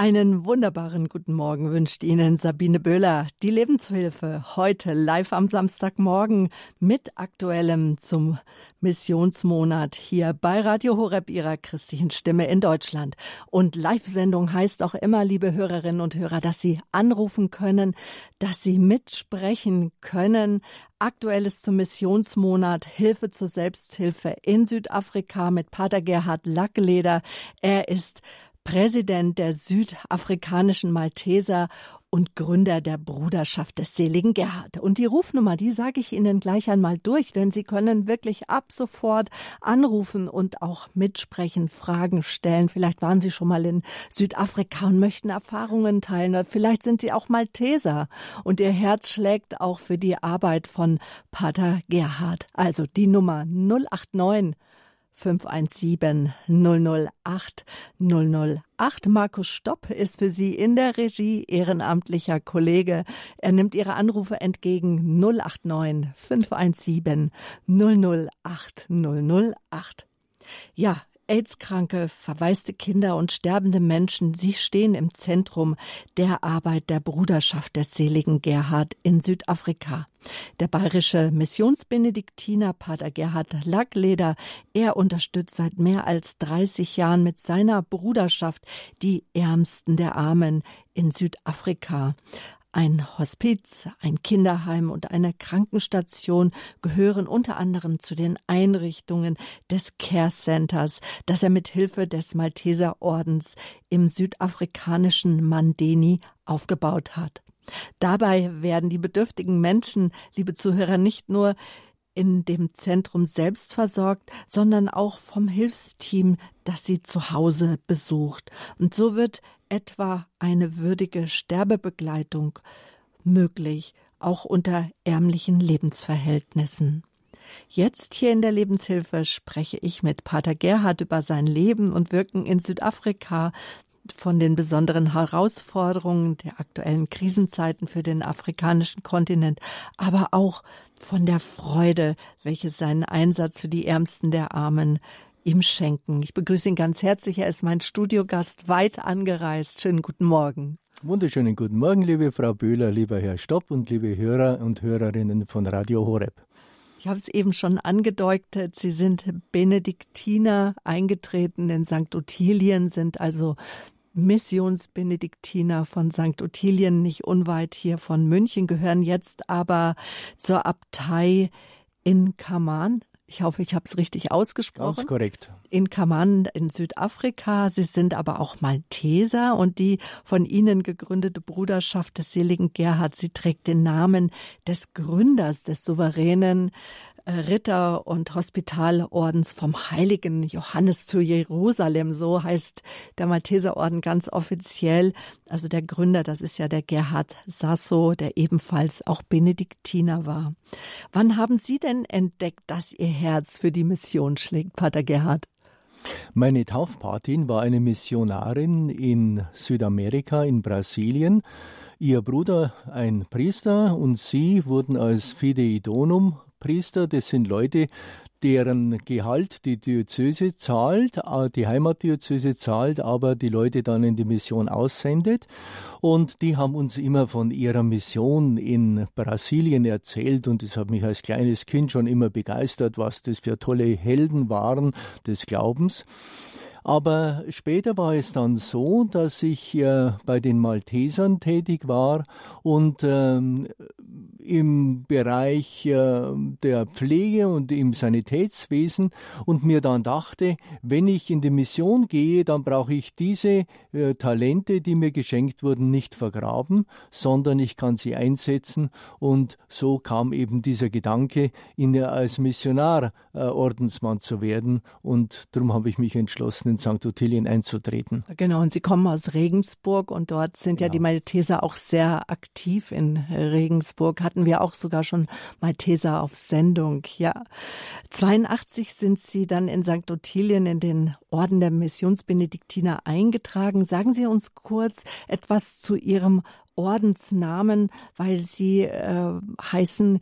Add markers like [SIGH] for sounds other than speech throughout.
Einen wunderbaren guten Morgen wünscht Ihnen Sabine Böhler. Die Lebenshilfe heute live am Samstagmorgen mit aktuellem zum Missionsmonat hier bei Radio Horeb Ihrer christlichen Stimme in Deutschland. Und Live-Sendung heißt auch immer, liebe Hörerinnen und Hörer, dass Sie anrufen können, dass Sie mitsprechen können. Aktuelles zum Missionsmonat Hilfe zur Selbsthilfe in Südafrika mit Pater Gerhard Lackleder. Er ist Präsident der südafrikanischen Malteser und Gründer der Bruderschaft des seligen Gerhard. Und die Rufnummer, die sage ich Ihnen gleich einmal durch, denn Sie können wirklich ab sofort anrufen und auch mitsprechen, Fragen stellen. Vielleicht waren Sie schon mal in Südafrika und möchten Erfahrungen teilen. Oder vielleicht sind Sie auch Malteser und Ihr Herz schlägt auch für die Arbeit von Pater Gerhard. Also die Nummer 089 517 008 008. Markus Stopp ist für Sie in der Regie ehrenamtlicher Kollege. Er nimmt Ihre Anrufe entgegen 089 517 008 008. Ja, AIDS-kranke, verwaiste Kinder und sterbende Menschen, sie stehen im Zentrum der Arbeit der Bruderschaft des seligen Gerhard in Südafrika. Der bayerische Missionsbenediktiner Pater Gerhard Lackleder, er unterstützt seit mehr als 30 Jahren mit seiner Bruderschaft die Ärmsten der Armen in Südafrika. Ein Hospiz, ein Kinderheim und eine Krankenstation gehören unter anderem zu den Einrichtungen des Care Centers, das er mit Hilfe des Malteserordens im südafrikanischen Mandeni aufgebaut hat. Dabei werden die bedürftigen Menschen, liebe Zuhörer, nicht nur in dem Zentrum selbst versorgt, sondern auch vom Hilfsteam, das sie zu Hause besucht. Und so wird etwa eine würdige Sterbebegleitung möglich, auch unter ärmlichen Lebensverhältnissen. Jetzt hier in der Lebenshilfe spreche ich mit Pater Gerhard über sein Leben und Wirken in Südafrika, von den besonderen Herausforderungen der aktuellen Krisenzeiten für den afrikanischen Kontinent, aber auch von der Freude, welche seinen Einsatz für die Ärmsten der Armen ihm schenken. Ich begrüße ihn ganz herzlich. Er ist mein Studiogast, weit angereist. Schönen guten Morgen. Wunderschönen guten Morgen, liebe Frau Böhler, lieber Herr Stopp und liebe Hörer und Hörerinnen von Radio Horeb. Ich habe es eben schon angedeutet, Sie sind Benediktiner eingetreten in St. Ottilien, sind also Missionsbenediktiner von St. Ottilien, nicht unweit hier von München, gehören jetzt aber zur Abtei in Kaman. Ich hoffe, ich habe es richtig ausgesprochen. Ganz korrekt. In Kaman in Südafrika. Sie sind aber auch Malteser und die von Ihnen gegründete Bruderschaft des seligen Gerhard, sie trägt den Namen des Gründers des souveränen Ritter und Hospitalordens vom heiligen Johannes zu Jerusalem. So heißt der Malteserorden ganz offiziell. Also der Gründer, das ist ja der Gerhard Sasso, der ebenfalls auch Benediktiner war. Wann haben Sie denn entdeckt, dass Ihr Herz für die Mission schlägt, Pater Gerhard? Meine Taufpatin war eine Missionarin in Südamerika, in Brasilien. Ihr Bruder ein Priester und sie wurden als Fidei Donum Priester, das sind Leute, deren Gehalt die Diözese zahlt, äh, die Heimatdiözese zahlt, aber die Leute dann in die Mission aussendet. Und die haben uns immer von ihrer Mission in Brasilien erzählt und das hat mich als kleines Kind schon immer begeistert, was das für tolle Helden waren des Glaubens. Aber später war es dann so, dass ich äh, bei den Maltesern tätig war und ähm, im Bereich äh, der Pflege und im Sanitätswesen und mir dann dachte, wenn ich in die Mission gehe, dann brauche ich diese äh, Talente, die mir geschenkt wurden, nicht vergraben, sondern ich kann sie einsetzen. Und so kam eben dieser Gedanke, in, als Missionar äh, Ordensmann zu werden. Und darum habe ich mich entschlossen, in St. Ottilien einzutreten. Genau, und Sie kommen aus Regensburg und dort sind genau. ja die Malteser auch sehr aktiv in Regensburg, hatten wir auch sogar schon Malteser auf Sendung. Ja, 82 sind Sie dann in St. Ottilien in den Orden der Missionsbenediktiner eingetragen. Sagen Sie uns kurz etwas zu Ihrem Ordensnamen, weil Sie äh, heißen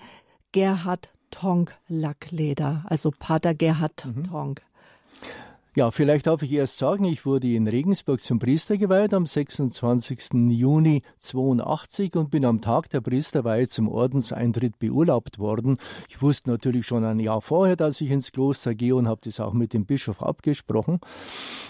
Gerhard Tonk Lackleder, also Pater Gerhard mhm. Tonk. Ja, vielleicht darf ich erst sagen, ich wurde in Regensburg zum Priester geweiht am 26. Juni 82 und bin am Tag der Priesterweihe zum Ordenseintritt beurlaubt worden. Ich wusste natürlich schon ein Jahr vorher, dass ich ins Kloster gehe und habe das auch mit dem Bischof abgesprochen.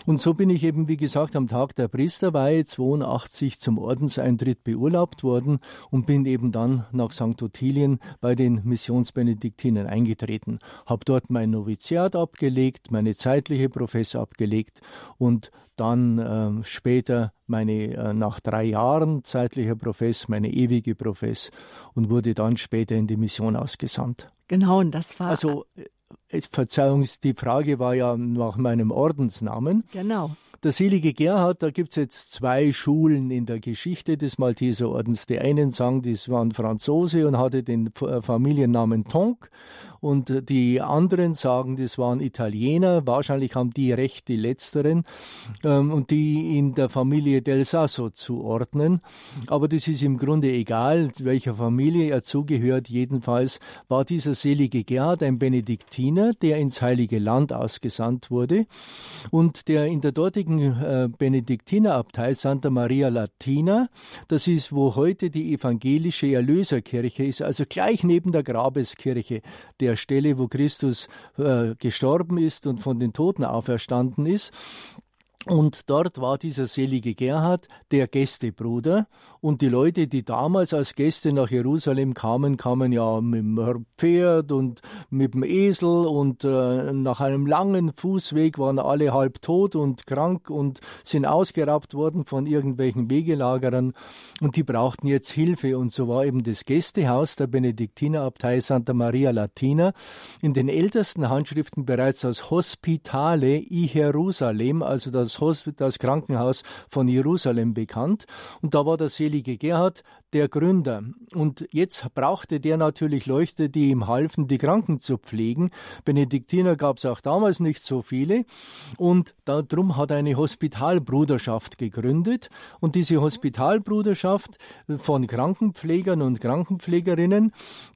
Und so bin ich eben, wie gesagt, am Tag der Priesterweihe 82 zum Ordenseintritt beurlaubt worden und bin eben dann nach St. Ottilien bei den Missionsbenediktinern eingetreten. Habe dort mein Noviziat abgelegt, meine zeitliche Professur Profess abgelegt und dann äh, später meine äh, nach drei Jahren zeitlicher Profess, meine ewige Profess und wurde dann später in die Mission ausgesandt. Genau, und das war also Verzeihung, die Frage war ja nach meinem Ordensnamen. Genau. Der selige Gerhard, da gibt es jetzt zwei Schulen in der Geschichte des Malteserordens. Die einen sagen, das waren Franzose und hatte den äh, Familiennamen Tonk und die anderen sagen, das waren Italiener. Wahrscheinlich haben die recht, die letzteren, ähm, und die in der Familie del Sasso zuordnen. Aber das ist im Grunde egal, welcher Familie er zugehört. Jedenfalls war dieser selige Gerhard ein Benediktiner, der ins Heilige Land ausgesandt wurde und der in der dortigen äh, Benediktinerabtei Santa Maria Latina, das ist, wo heute die evangelische Erlöserkirche ist, also gleich neben der Grabeskirche der der Stelle, wo Christus äh, gestorben ist und von den Toten auferstanden ist. Und dort war dieser selige Gerhard der Gästebruder. Und die Leute, die damals als Gäste nach Jerusalem kamen, kamen ja mit dem Pferd und mit dem Esel. Und äh, nach einem langen Fußweg waren alle halb tot und krank und sind ausgeraubt worden von irgendwelchen Wegelagerern. Und die brauchten jetzt Hilfe. Und so war eben das Gästehaus der Benediktinerabtei Santa Maria Latina in den ältesten Handschriften bereits als Hospitale i Jerusalem, also das das Krankenhaus von Jerusalem bekannt. Und da war der selige Gerhard der Gründer. Und jetzt brauchte der natürlich Leute, die ihm halfen, die Kranken zu pflegen. Benediktiner gab es auch damals nicht so viele. Und darum hat er eine Hospitalbruderschaft gegründet. Und diese Hospitalbruderschaft von Krankenpflegern und Krankenpflegerinnen,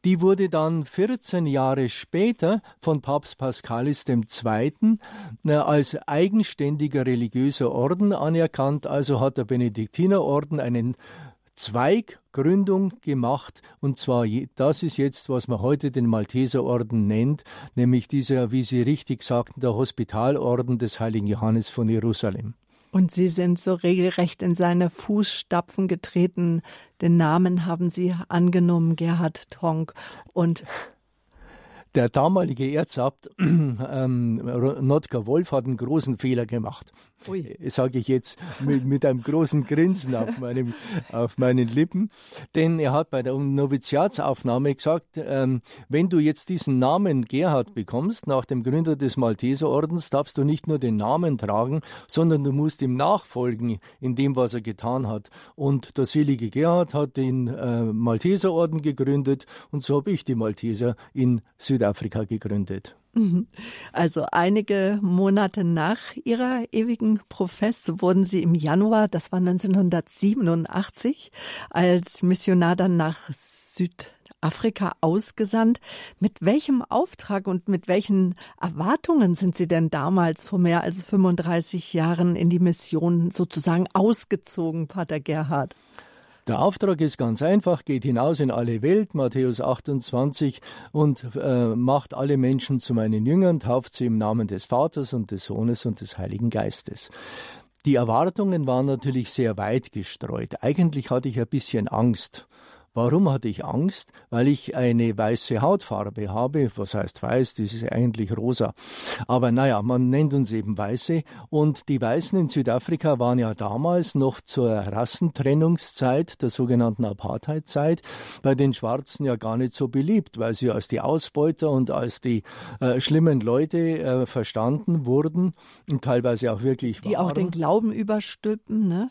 die wurde dann 14 Jahre später von Papst Paschalis II. Äh, als eigenständiger religiöser Orden anerkannt, also hat der Benediktinerorden einen Zweiggründung gemacht und zwar das ist jetzt, was man heute den Malteserorden nennt, nämlich dieser, wie Sie richtig sagten, der Hospitalorden des heiligen Johannes von Jerusalem. Und Sie sind so regelrecht in seine Fußstapfen getreten. Den Namen haben Sie angenommen, Gerhard Tonk. Und der damalige Erzabt [CLEARS THROAT] ähm, Notker Wolf hat einen großen Fehler gemacht. Äh, Sage ich jetzt mit, mit, einem großen Grinsen auf, meinem, auf meinen Lippen. Denn er hat bei der Noviziatsaufnahme gesagt, ähm, wenn du jetzt diesen Namen Gerhard bekommst, nach dem Gründer des Malteserordens, darfst du nicht nur den Namen tragen, sondern du musst ihm nachfolgen in dem, was er getan hat. Und der selige Gerhard hat den äh, Malteserorden gegründet und so habe ich die Malteser in Süd Südafrika gegründet. [LAUGHS] Also einige Monate nach ihrer ewigen Profess wurden sie im Januar, das war 1987, als Missionar dann nach Südafrika ausgesandt. Mit welchem Auftrag und mit welchen Erwartungen sind Sie denn damals vor mehr als 35 Jahren in die Mission sozusagen ausgezogen, Pater Gerhard? Der Auftrag ist ganz einfach, geht hinaus in alle Welt, Matthäus 28, und äh, macht alle Menschen zu meinen Jüngern, tauft sie im Namen des Vaters und des Sohnes und des Heiligen Geistes. Die Erwartungen waren natürlich sehr weit gestreut. Eigentlich hatte ich ein bisschen Angst. Warum hatte ich Angst? Weil ich eine weiße Hautfarbe habe. Was heißt weiß? Das ist eigentlich rosa. Aber naja, man nennt uns eben Weiße. Und die Weißen in Südafrika waren ja damals noch zur Rassentrennungszeit, der sogenannten Apartheidzeit, bei den Schwarzen ja gar nicht so beliebt, weil sie als die Ausbeuter und als die äh, schlimmen Leute äh, verstanden wurden und teilweise auch wirklich Die waren. auch den Glauben überstülpen, ne?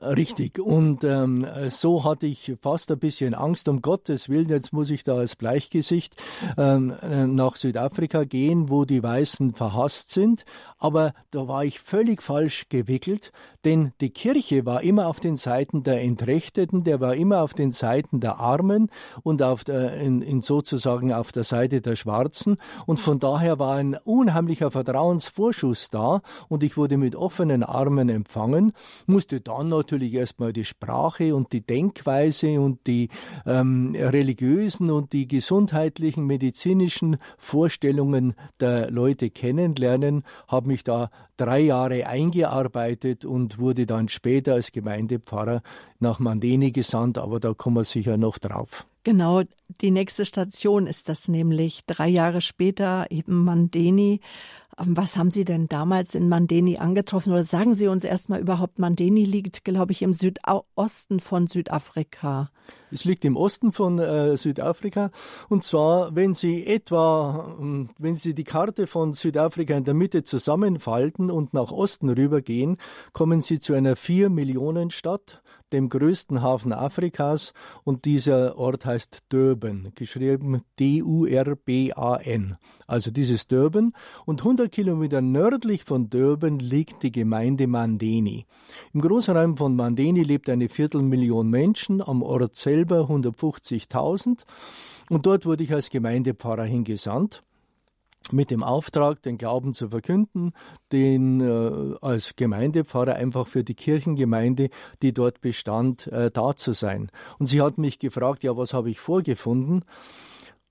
Richtig. Und ähm, so hatte ich fast ein bisschen Angst, um Gottes Willen, jetzt muss ich da als Bleichgesicht ähm, äh, nach Südafrika gehen, wo die Weißen verhasst sind. Aber da war ich völlig falsch gewickelt, denn die Kirche war immer auf den Seiten der Entrechteten, der war immer auf den Seiten der Armen und auf der, in, in sozusagen auf der Seite der Schwarzen. Und von daher war ein unheimlicher Vertrauensvorschuss da und ich wurde mit offenen Armen empfangen, musste dann natürlich erstmal die Sprache und die Denkweise und die ähm, religiösen und die gesundheitlichen, medizinischen Vorstellungen der Leute kennenlernen, habe mich da drei Jahre eingearbeitet und wurde dann später als Gemeindepfarrer nach Mandeni gesandt, aber da kommen wir sicher noch drauf. Genau, die nächste Station ist das nämlich. Drei Jahre später eben Mandeni. Ähm, was haben Sie denn damals in Mandeni angetroffen? Oder sagen Sie uns erstmal überhaupt, Mandeni liegt, glaube ich, im Südosten von Südafrika. Es liegt im Osten von äh, Südafrika. Und zwar, wenn Sie etwa, ähm, wenn Sie die Karte von Südafrika in der Mitte zusammenfalten und nach Osten rübergehen, kommen Sie zu einer vier Millionen Stadt, dem größten Hafen Afrikas. Und dieser Ort heißt Durban, geschrieben D-U-R-B-A-N. Also dieses Durban. Und 100 Kilometer nördlich von Durban liegt die Gemeinde Mandeni. Im Großraum von Mandeni lebt eine Viertelmillion Menschen, am Ort selbst selber 150.000. Und dort wurde ich als Gemeindepfarrer hingesandt mit dem Auftrag, den Glauben zu verkünden, den äh, als Gemeindepfarrer einfach für die Kirchengemeinde, die dort bestand, äh, da zu sein. Und sie hat mich gefragt, ja, was habe ich vorgefunden?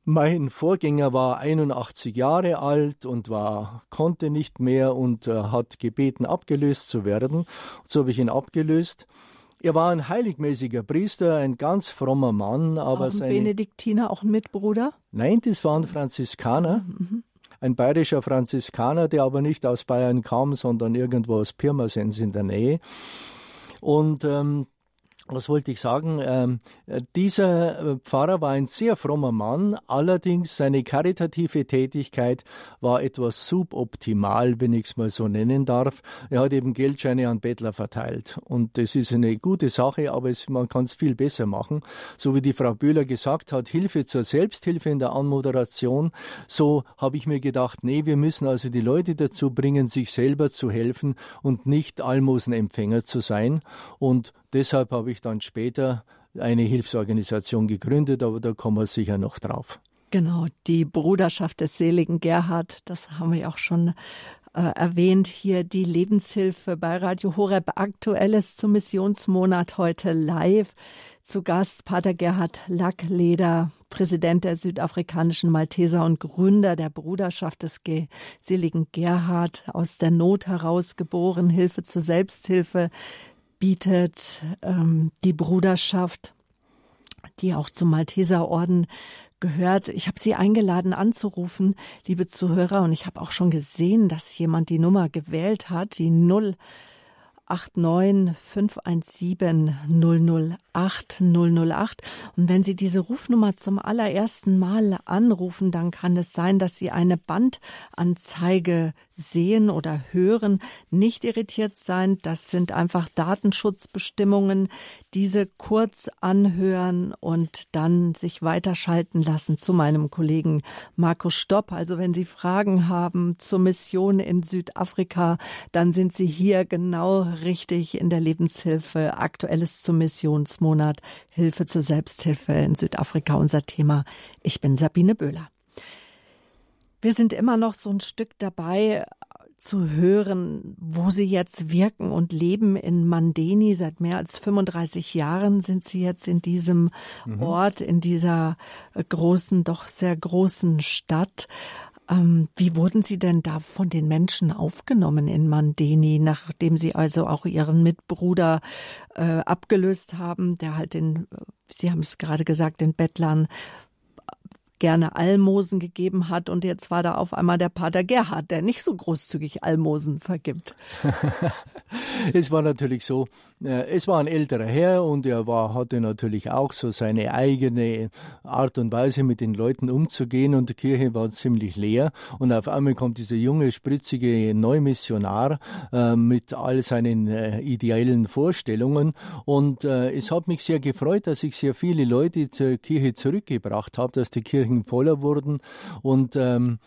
Mein Vorgänger war 81 Jahre alt und war, konnte nicht mehr und äh, hat gebeten, abgelöst zu werden. So habe ich ihn abgelöst. Er war ein heiligmäßiger Priester, ein ganz frommer Mann, aber auch ein seine Benediktiner, auch ein Mitbruder? Nein, das waren Franziskaner. Mhm. Ein bayerischer Franziskaner, der aber nicht aus Bayern kam, sondern irgendwo aus Pirmasens in der Nähe. Und ähm, was wollte ich sagen? Ähm, dieser äh, Pfarrer war ein sehr frommer Mann, allerdings seine karitative Tätigkeit war etwas suboptimal, wenn ich es mal so nennen darf. Er hat eben Geldscheine an Bettler verteilt. Und das ist eine gute Sache, aber es, man kann es viel besser machen. So wie die Frau Böhler gesagt hat, Hilfe zur Selbsthilfe in der Anmoderation. So habe ich mir gedacht, nee, wir müssen also die Leute dazu bringen, sich selber zu helfen und nicht Almosenempfänger zu sein. Und Deshalb habe ich dann später eine Hilfsorganisation gegründet, aber da kommen wir sicher noch drauf. Genau, die Bruderschaft des seligen Gerhard, das haben wir auch schon äh, erwähnt. Hier die Lebenshilfe bei Radio Horeb Aktuelles zum Missionsmonat heute live. Zu Gast Pater Gerhard Lackleder, Präsident der südafrikanischen Malteser und Gründer der Bruderschaft des seligen Gerhard, aus der Not heraus geboren, Hilfe zur Selbsthilfe, bietet ähm, die Bruderschaft, die auch zum Malteserorden gehört. Ich habe Sie eingeladen anzurufen, liebe Zuhörer, und ich habe auch schon gesehen, dass jemand die Nummer gewählt hat, die 0 089 517 008 008. Und wenn Sie diese Rufnummer zum allerersten Mal anrufen, dann kann es sein, dass Sie eine Bandanzeige sehen oder hören. Nicht irritiert sein, das sind einfach Datenschutzbestimmungen. Diese kurz anhören und dann sich weiterschalten lassen zu meinem Kollegen Markus Stopp. Also wenn Sie Fragen haben zur Mission in Südafrika, dann sind Sie hier genau richtig in der Lebenshilfe. Aktuelles zum Missionsmonat Hilfe zur Selbsthilfe in Südafrika unser Thema. Ich bin Sabine Böhler. Wir sind immer noch so ein Stück dabei, zu hören, wo Sie jetzt wirken und leben in Mandeni. Seit mehr als 35 Jahren sind Sie jetzt in diesem mhm. Ort, in dieser großen, doch sehr großen Stadt. Ähm, wie wurden Sie denn da von den Menschen aufgenommen in Mandeni, nachdem Sie also auch Ihren Mitbruder äh, abgelöst haben, der halt den, Sie haben es gerade gesagt, den Bettlern gerne Almosen gegeben hat und jetzt war da auf einmal der Pater Gerhard, der nicht so großzügig Almosen vergibt. [LAUGHS] es war natürlich so, äh, es war ein älterer Herr und er war, hatte natürlich auch so seine eigene Art und Weise, mit den Leuten umzugehen und die Kirche war ziemlich leer und auf einmal kommt dieser junge, spritzige Neumissionar äh, mit all seinen äh, ideellen Vorstellungen und es hat mich sehr gefreut, dass ich sehr viele Leute zur Kirche zurückgebracht habe, dass die Kirchen voller wurden und ähm,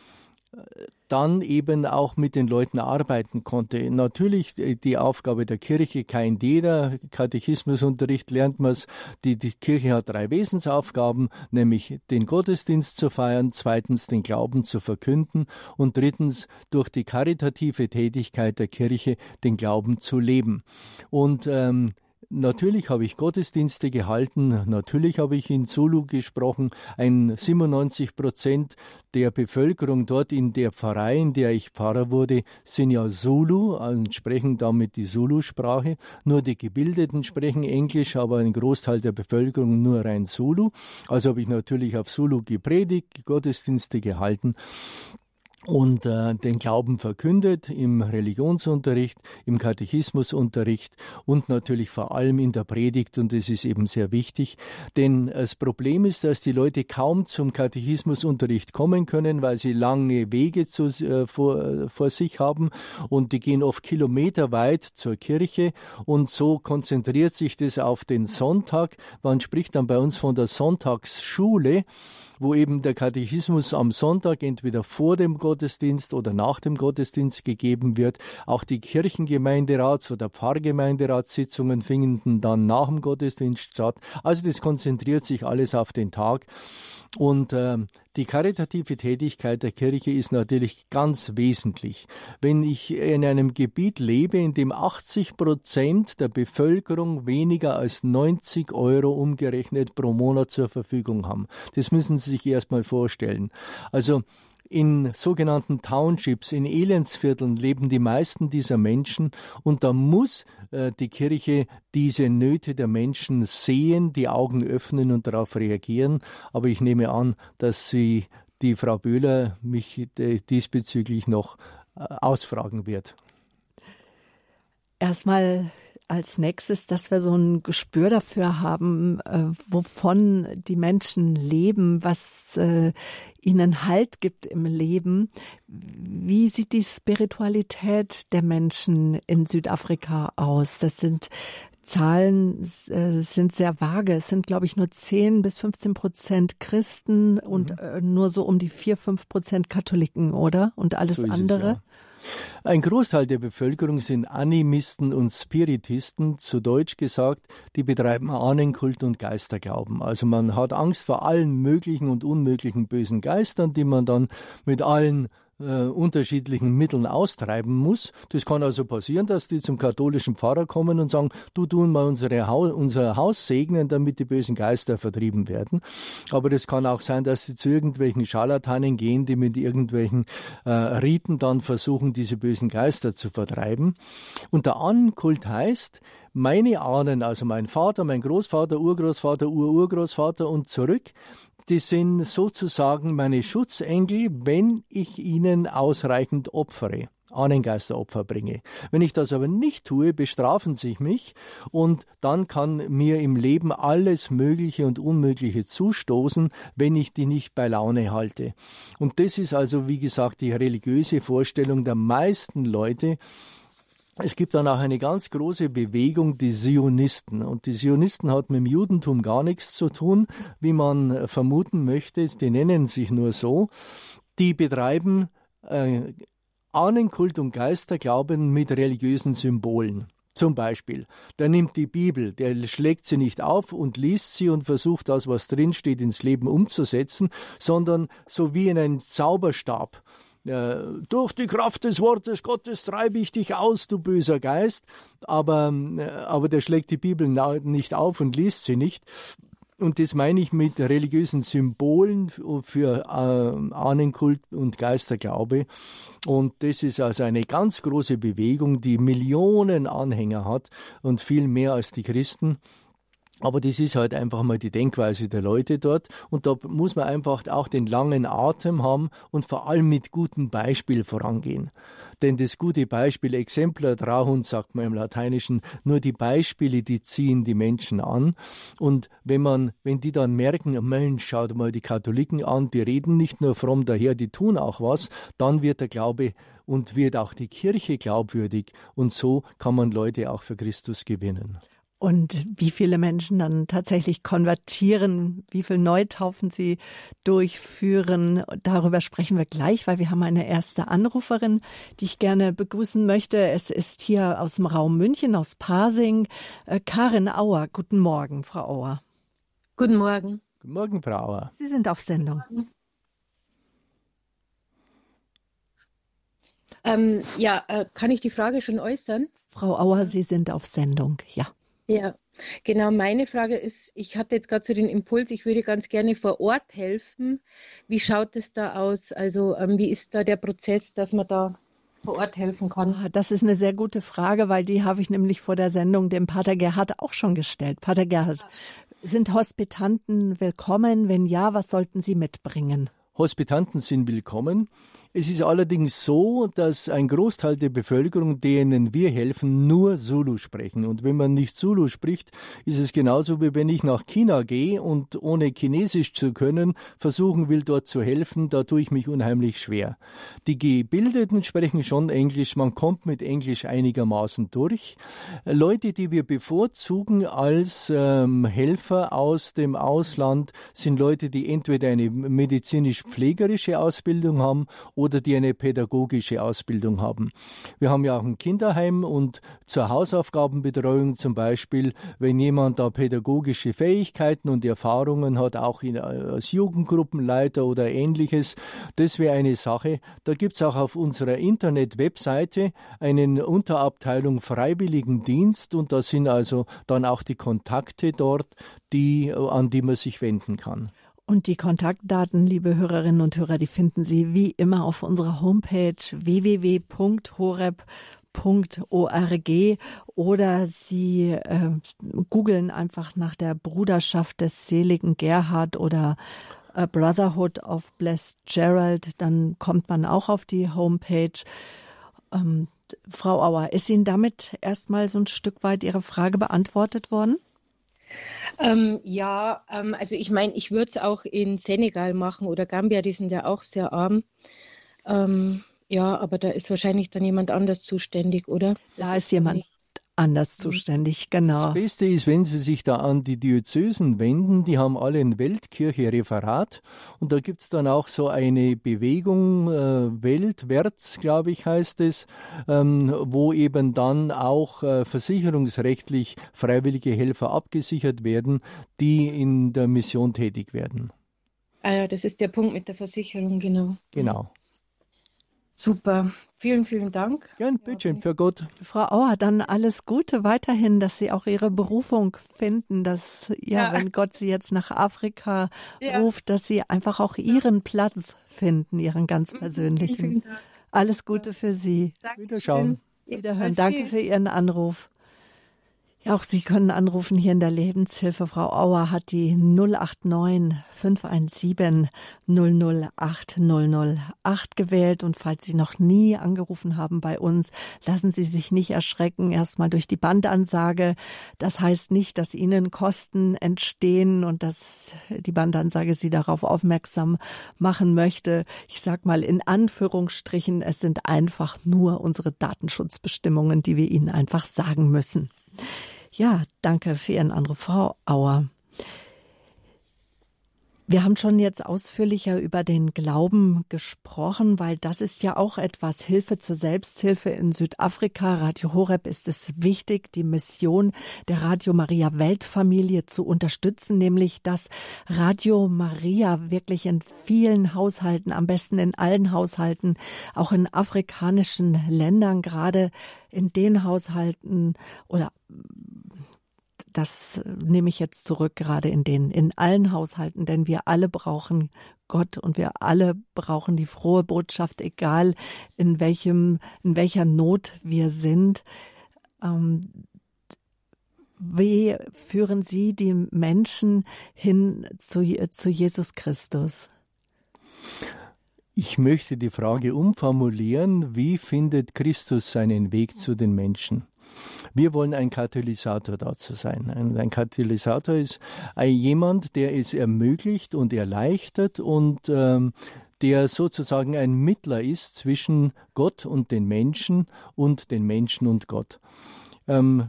dann eben auch mit den Leuten arbeiten konnte. Natürlich die Aufgabe der Kirche, kein jeder Katechismusunterricht lernt man es. Die, die Kirche hat drei Wesensaufgaben, nämlich den Gottesdienst zu feiern, zweitens den Glauben zu verkünden und drittens durch die karitative Tätigkeit der Kirche den Glauben zu leben. Und ähm, Natürlich habe ich Gottesdienste gehalten, natürlich habe ich in Zulu gesprochen. Ein 97 Prozent der Bevölkerung dort in der Pfarrei, in der ich Pfarrer wurde, sind ja Zulu, also sprechen damit die Zulu-Sprache. Nur die Gebildeten sprechen Englisch, aber ein Großteil der Bevölkerung nur rein Zulu. Also habe ich natürlich auf Zulu gepredigt, Gottesdienste gehalten und äh, den Glauben verkündet im Religionsunterricht, im Katechismusunterricht und natürlich vor allem in der Predigt. Und das ist eben sehr wichtig, denn das Problem ist, dass die Leute kaum zum Katechismusunterricht kommen können, weil sie lange Wege zu, äh, vor, vor sich haben. Und die gehen oft kilometerweit zur Kirche. Und so konzentriert sich das auf den Sonntag. Man spricht dann bei uns von der Sonntagsschule wo eben der Katechismus am Sonntag entweder vor dem Gottesdienst oder nach dem Gottesdienst gegeben wird. Auch die Kirchengemeinderats- oder Pfarrgemeinderatssitzungen finden dann nach dem Gottesdienst statt. Also das konzentriert sich alles auf den Tag. Und äh, die karitative Tätigkeit der Kirche ist natürlich ganz wesentlich. Wenn ich in einem Gebiet lebe, in dem 80 Prozent der Bevölkerung weniger als 90 Euro umgerechnet pro Monat zur Verfügung haben, das müssen Sie sich erstmal vorstellen. Also in sogenannten Townships, in Elendsvierteln leben die meisten dieser Menschen und da muss äh, die Kirche diese Nöte der Menschen sehen, die Augen öffnen und darauf reagieren. Aber ich nehme an, dass Sie, die Frau Böhler, mich äh, diesbezüglich noch äh, ausfragen wird. Erstmal als nächstes, dass wir so ein Gespür dafür haben, äh, wovon die Menschen leben, was äh, ihnen Halt gibt im Leben. Wie sieht die Spiritualität der Menschen in Südafrika aus? Das sind Zahlen äh, sind sehr vage. Es sind, glaube ich, nur 10 bis 15 Prozent Christen und mhm. äh, nur so um die 4, 5 Prozent Katholiken, oder? Und alles so andere? Es, ja. Ein Großteil der Bevölkerung sind Animisten und Spiritisten, zu Deutsch gesagt, die betreiben Ahnenkult und Geisterglauben. Also man hat Angst vor allen möglichen und unmöglichen bösen Geistern, die man dann mit allen äh, unterschiedlichen Mitteln austreiben muss. Das kann also passieren, dass die zum katholischen Pfarrer kommen und sagen, du tun mal unsere Haus, unser Haus segnen, damit die bösen Geister vertrieben werden. Aber das kann auch sein, dass sie zu irgendwelchen Scharlatanen gehen, die mit irgendwelchen äh, Riten dann versuchen, diese bösen Geister zu vertreiben. Und der Ankult heißt, meine Ahnen, also mein Vater, mein Großvater, Urgroßvater, Ururgroßvater und zurück, die sind sozusagen meine Schutzengel, wenn ich ihnen ausreichend opfere. Ahnengeisteropfer bringe. Wenn ich das aber nicht tue, bestrafen sie mich und dann kann mir im Leben alles Mögliche und Unmögliche zustoßen, wenn ich die nicht bei Laune halte. Und das ist also, wie gesagt, die religiöse Vorstellung der meisten Leute, es gibt dann auch eine ganz große Bewegung, die Zionisten. Und die Zionisten hat mit dem Judentum gar nichts zu tun, wie man vermuten möchte. Die nennen sich nur so. Die betreiben äh, Ahnenkult und Geisterglauben mit religiösen Symbolen. Zum Beispiel, der nimmt die Bibel, der schlägt sie nicht auf und liest sie und versucht das, was drinsteht, ins Leben umzusetzen, sondern so wie in einen Zauberstab äh, durch die Kraft des Wortes Gottes treibe ich dich aus, du böser Geist. Aber, äh, aber der schlägt die Bibel nicht auf und liest sie nicht. Und das meine ich mit religiösen Symbolen für äh, Ahnenkult und Geisterglaube. Und das ist also eine ganz große Bewegung, die Millionen Anhänger hat und viel mehr als die Christen. Aber das ist halt einfach mal die Denkweise der Leute dort. Und da muss man einfach auch den langen Atem haben und vor allem mit gutem Beispiel vorangehen. Denn das gute Beispiel, Exemplar trauhund, sagt man im Lateinischen, nur die Beispiele, die ziehen die Menschen an. Und wenn man, wenn die dann merken, Mensch, schaut mal die Katholiken an, die reden nicht nur fromm daher, die tun auch was, dann wird der Glaube und wird auch die Kirche glaubwürdig. Und so kann man Leute auch für Christus gewinnen. Und wie viele Menschen dann tatsächlich konvertieren, wie viel Neutaufen sie durchführen, darüber sprechen wir gleich, weil wir haben eine erste Anruferin, die ich gerne begrüßen möchte. Es ist hier aus dem Raum München, aus Pasing, äh, Karin Auer. Guten Morgen, Frau Auer. Guten Morgen. Guten Morgen, Frau Auer. Sie sind auf Sendung. Ähm, ja, äh, kann ich die Frage schon äußern? Frau Auer, Sie sind auf Sendung, ja. Ja, genau. Meine Frage ist, ich hatte jetzt gerade so den Impuls, ich würde ganz gerne vor Ort helfen. Wie schaut es da aus? Also ähm, wie ist da der Prozess, dass man da vor Ort helfen kann? Ah, das ist eine sehr gute Frage, weil die habe ich nämlich vor der Sendung dem Pater Gerhard auch schon gestellt. Pater Gerhard, sind Hospitanten willkommen? Wenn ja, was sollten sie mitbringen? Hospitanten sind willkommen. Es ist allerdings so, dass ein Großteil der Bevölkerung, denen wir helfen, nur Zulu sprechen. Und wenn man nicht Zulu spricht, ist es genauso wie wenn ich nach China gehe und ohne Chinesisch zu können, versuchen will, dort zu helfen. Da tue ich mich unheimlich schwer. Die Gebildeten sprechen schon Englisch. Man kommt mit Englisch einigermaßen durch. Leute, die wir bevorzugen als ähm, Helfer aus dem Ausland, sind Leute, die entweder eine medizinisch-pflegerische Ausbildung haben oder die eine pädagogische Ausbildung haben. Wir haben ja auch ein Kinderheim und zur Hausaufgabenbetreuung zum Beispiel, wenn jemand da pädagogische Fähigkeiten und Erfahrungen hat, auch in, als Jugendgruppenleiter oder ähnliches, das wäre eine Sache. Da gibt es auch auf unserer Internet-Webseite eine Unterabteilung Freiwilligendienst und da sind also dann auch die Kontakte dort, die, an die man sich wenden kann. Und die Kontaktdaten, liebe Hörerinnen und Hörer, die finden Sie wie immer auf unserer Homepage www.horeb.org oder Sie äh, googeln einfach nach der Bruderschaft des seligen Gerhard oder A Brotherhood of Blessed Gerald, dann kommt man auch auf die Homepage. Ähm, Frau Auer, ist Ihnen damit erstmal so ein Stück weit Ihre Frage beantwortet worden? Ähm, ja, ähm, also ich meine, ich würde es auch in Senegal machen oder Gambia, die sind ja auch sehr arm. Ähm, ja, aber da ist wahrscheinlich dann jemand anders zuständig, oder? Da ist jemand anders mhm. zuständig, genau. Das Beste ist, wenn Sie sich da an die Diözesen wenden, die haben alle ein Weltkirche-Referat und da gibt es dann auch so eine Bewegung, äh, Weltwärts, glaube ich, heißt es, ähm, wo eben dann auch äh, versicherungsrechtlich freiwillige Helfer abgesichert werden, die in der Mission tätig werden. Ah ja, das ist der Punkt mit der Versicherung, genau. Genau. Super. Vielen, vielen Dank. Gern, bitteschön, für Gott. Frau Auer, dann alles Gute weiterhin, dass Sie auch Ihre Berufung finden, dass, ja, ja. wenn Gott Sie jetzt nach Afrika ja. ruft, dass Sie einfach auch Ihren Platz finden, Ihren ganz mhm. persönlichen. Alles Gute für Sie. Dankeschön. Wiederschauen. Wiederhören. Danke für Ihren Anruf. Ja, auch Sie können anrufen hier in der Lebenshilfe. Frau Auer hat die 089 517 008 008 gewählt. Und falls Sie noch nie angerufen haben bei uns, lassen Sie sich nicht erschrecken. Erstmal durch die Bandansage. Das heißt nicht, dass Ihnen Kosten entstehen und dass die Bandansage Sie darauf aufmerksam machen möchte. Ich sag mal in Anführungsstrichen, es sind einfach nur unsere Datenschutzbestimmungen, die wir Ihnen einfach sagen müssen. Ja, danke für Ihren Anruf, Frau Auer. Wir haben schon jetzt ausführlicher über den Glauben gesprochen, weil das ist ja auch etwas Hilfe zur Selbsthilfe in Südafrika. Radio Horeb ist es wichtig, die Mission der Radio Maria Weltfamilie zu unterstützen, nämlich dass Radio Maria wirklich in vielen Haushalten, am besten in allen Haushalten, auch in afrikanischen Ländern, gerade in den Haushalten oder das nehme ich jetzt zurück, gerade in den, in allen Haushalten, denn wir alle brauchen Gott und wir alle brauchen die frohe Botschaft, egal in welchem, in welcher Not wir sind. Ähm, Wie führen Sie die Menschen hin zu, zu Jesus Christus? Ich möchte die Frage umformulieren, wie findet Christus seinen Weg zu den Menschen? Wir wollen ein Katalysator dazu sein. Ein, Katalysator ist jemand, der es ermöglicht und erleichtert und ähm, der sozusagen ein Mittler ist zwischen Gott und den Menschen und den Menschen und Gott. Ähm,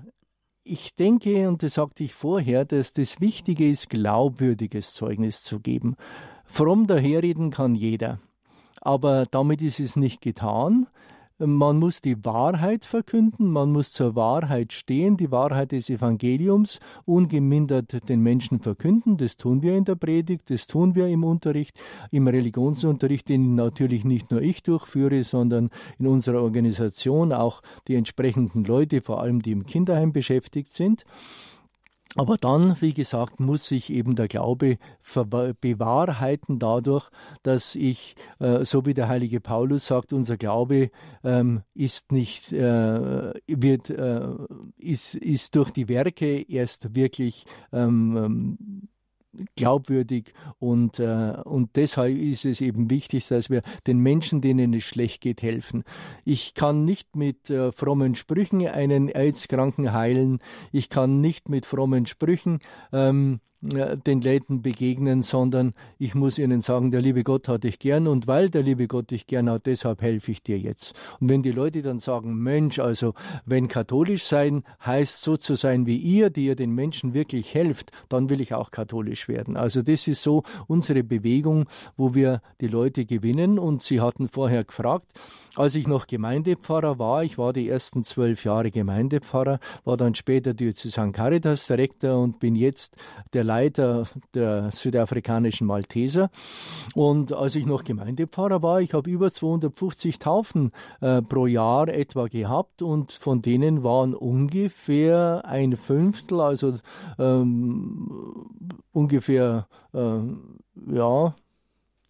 ich denke, und das sagte ich vorher, dass das Wichtige ist, glaubwürdiges Zeugnis zu geben. Fromm daherreden kann jeder. Aber damit ist es nicht getan. Man muss die Wahrheit verkünden, man muss zur Wahrheit stehen, die Wahrheit des Evangeliums ungemindert den Menschen verkünden. Das tun wir in der Predigt, das tun wir im Unterricht, im Religionsunterricht, den natürlich nicht nur ich durchführe, sondern in unserer Organisation auch die entsprechenden Leute, vor allem die im Kinderheim beschäftigt sind. Aber dann, wie gesagt, muss sich eben der Glaube bewahrheiten dadurch, dass ich, äh, so wie der heilige Paulus sagt, unser Glaube ähm, ist nicht, äh, wird, äh, ist, ist durch die Werke erst wirklich ähm, ähm glaubwürdig und, äh, und deshalb ist es eben wichtig, dass wir den Menschen, denen es schlecht geht, helfen. Ich kann nicht mit äh, frommen Sprüchen einen AIDS-Kranken heilen. Ich kann nicht mit frommen Sprüchen ähm, den Leuten begegnen, sondern ich muss ihnen sagen, der liebe Gott hat dich gern und weil der liebe Gott dich gern hat, deshalb helfe ich dir jetzt. Und wenn die Leute dann sagen, Mensch, also wenn katholisch sein heißt so zu sein wie ihr, die ihr den Menschen wirklich helft, dann will ich auch katholisch werden. Also das ist so unsere Bewegung, wo wir die Leute gewinnen und sie hatten vorher gefragt, als ich noch Gemeindepfarrer war, ich war die ersten zwölf Jahre Gemeindepfarrer, war dann später Diözesan Caritas Direktor und bin jetzt der Leiter der südafrikanischen Malteser. Und als ich noch Gemeindepfarrer war, ich habe über 250 Taufen äh, pro Jahr etwa gehabt und von denen waren ungefähr ein Fünftel, also ähm, ungefähr äh, ja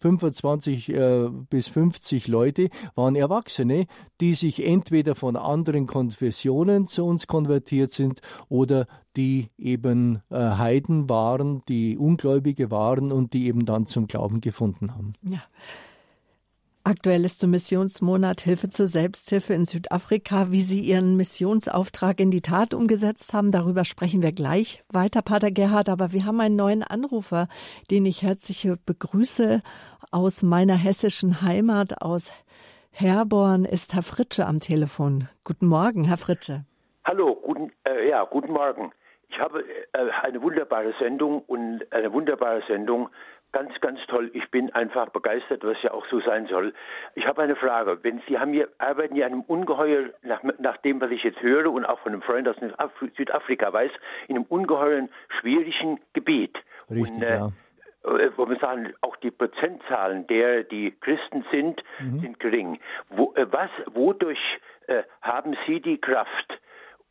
25 äh, bis 50 Leute waren Erwachsene, die sich entweder von anderen Konfessionen zu uns konvertiert sind oder die eben äh, Heiden waren, die Ungläubige waren und die eben dann zum Glauben gefunden haben. Ja. Aktuell ist zum Missionsmonat Hilfe zur Selbsthilfe in Südafrika, wie Sie Ihren Missionsauftrag in die Tat umgesetzt haben. Darüber sprechen wir gleich weiter, Pater Gerhard. Aber wir haben einen neuen Anrufer, den ich herzlich begrüße aus meiner hessischen Heimat, aus Herborn, ist Herr Fritsche am Telefon. Guten Morgen, Herr Fritsche. Hallo, guten, äh, ja, guten Morgen. Ich habe äh, eine wunderbare Sendung und eine wunderbare Sendung Ganz, ganz toll. Ich bin einfach begeistert, was ja auch so sein soll. Ich habe eine Frage. Wenn Sie haben hier, arbeiten ja in einem ungeheuer, nach, nach dem, was ich jetzt höre und auch von einem Freund aus Südafrika weiß, in einem ungeheuren, schwierigen Gebiet. Richtig, und, äh, ja wo man sagen, auch die Prozentzahlen der, die Christen sind, mhm. sind gering. Wo, äh, was, wodurch äh, haben Sie die Kraft,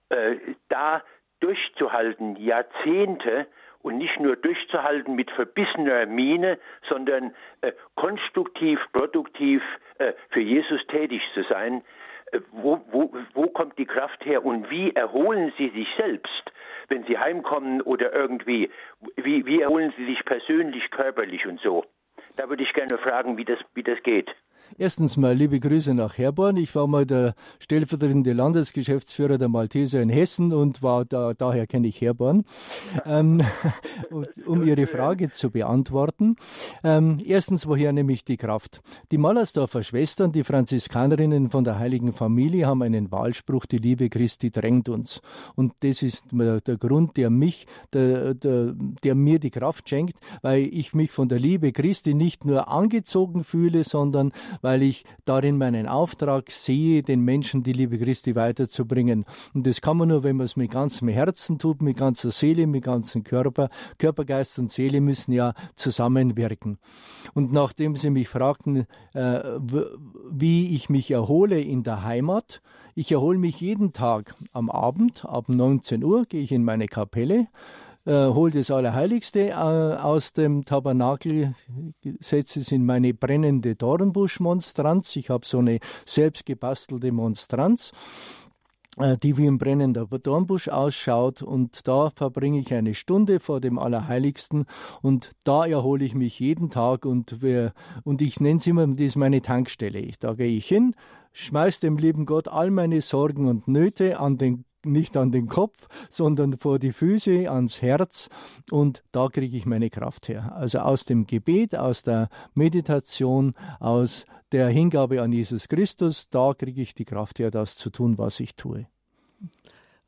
äh, da durchzuhalten, Jahrzehnte und nicht nur durchzuhalten mit verbissener Miene, sondern äh, konstruktiv, produktiv äh, für Jesus tätig zu sein. Äh, wo, wo, wo kommt die Kraft her und wie erholen Sie sich selbst, wenn Sie heimkommen oder irgendwie, wie, wie erholen Sie sich persönlich, körperlich und so? Da würde ich gerne fragen, wie das, wie das geht. Erstens mal liebe Grüße nach Herborn. Ich war mal der stellvertretende Landesgeschäftsführer der Malteser in Hessen und war da, daher kenne ich Herborn. Ähm, [LAUGHS] um Ihre Frage zu beantworten. Ähm, erstens, woher nehme ich die Kraft? Die Mallersdorfer Schwestern, die Franziskanerinnen von der Heiligen Familie, haben einen Wahlspruch, die Liebe Christi drängt uns. Und das ist der Grund, der mich, der, der, der mir die Kraft schenkt, weil ich mich von der Liebe Christi nicht nur angezogen fühle, sondern weil ich darin meinen Auftrag sehe, den Menschen die Liebe Christi weiterzubringen. Und das kann man nur, wenn man es mit ganzem Herzen tut, mit ganzer Seele, mit ganzem Körper. Körper, Geist und Seele müssen ja zusammenwirken. Und nachdem Sie mich fragten, äh, wie ich mich erhole in der Heimat, ich erhole mich jeden Tag am Abend, ab 19 Uhr gehe ich in meine Kapelle, äh, hole das Allerheiligste äh, aus dem Tabernakel, setze es in meine brennende Dornbuschmonstranz. Ich habe so eine selbstgebastelte Monstranz äh, die wie ein brennender Dornbusch ausschaut und da verbringe ich eine Stunde vor dem Allerheiligsten und da erhole ich mich jeden Tag und, wir, und ich nenne es immer, das ist meine Tankstelle. Da gehe ich hin, schmeiß dem lieben Gott all meine Sorgen und Nöte an den nicht an den Kopf, sondern vor die Füße, ans Herz und da kriege ich meine Kraft her. Also aus dem Gebet, aus der Meditation, aus der Hingabe an Jesus Christus, da kriege ich die Kraft her, das zu tun, was ich tue.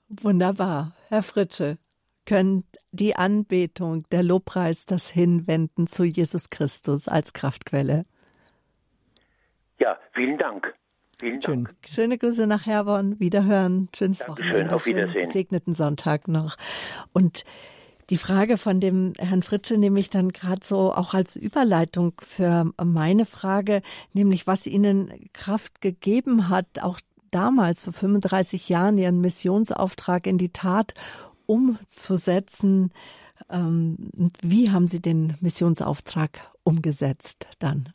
Wunderbar. Herr Fritsche, können die Anbetung, der Lobpreis, das Hinwenden zu Jesus Christus als Kraftquelle? Ja, vielen Dank. Vielen Dank. Schön. Schöne Grüße nach Herborn. Wiederhören. Schönes Dankeschön. Wochenende. Auf Wiedersehen. Schönen gesegneten Sonntag noch. Und die Frage von dem Herrn Fritsche nehme ich dann gerade so auch als Überleitung für meine Frage, nämlich was Ihnen Kraft gegeben hat, auch damals vor 35 Jahren Ihren Missionsauftrag in die Tat umzusetzen. Ähm, wie haben Sie den Missionsauftrag umgesetzt dann?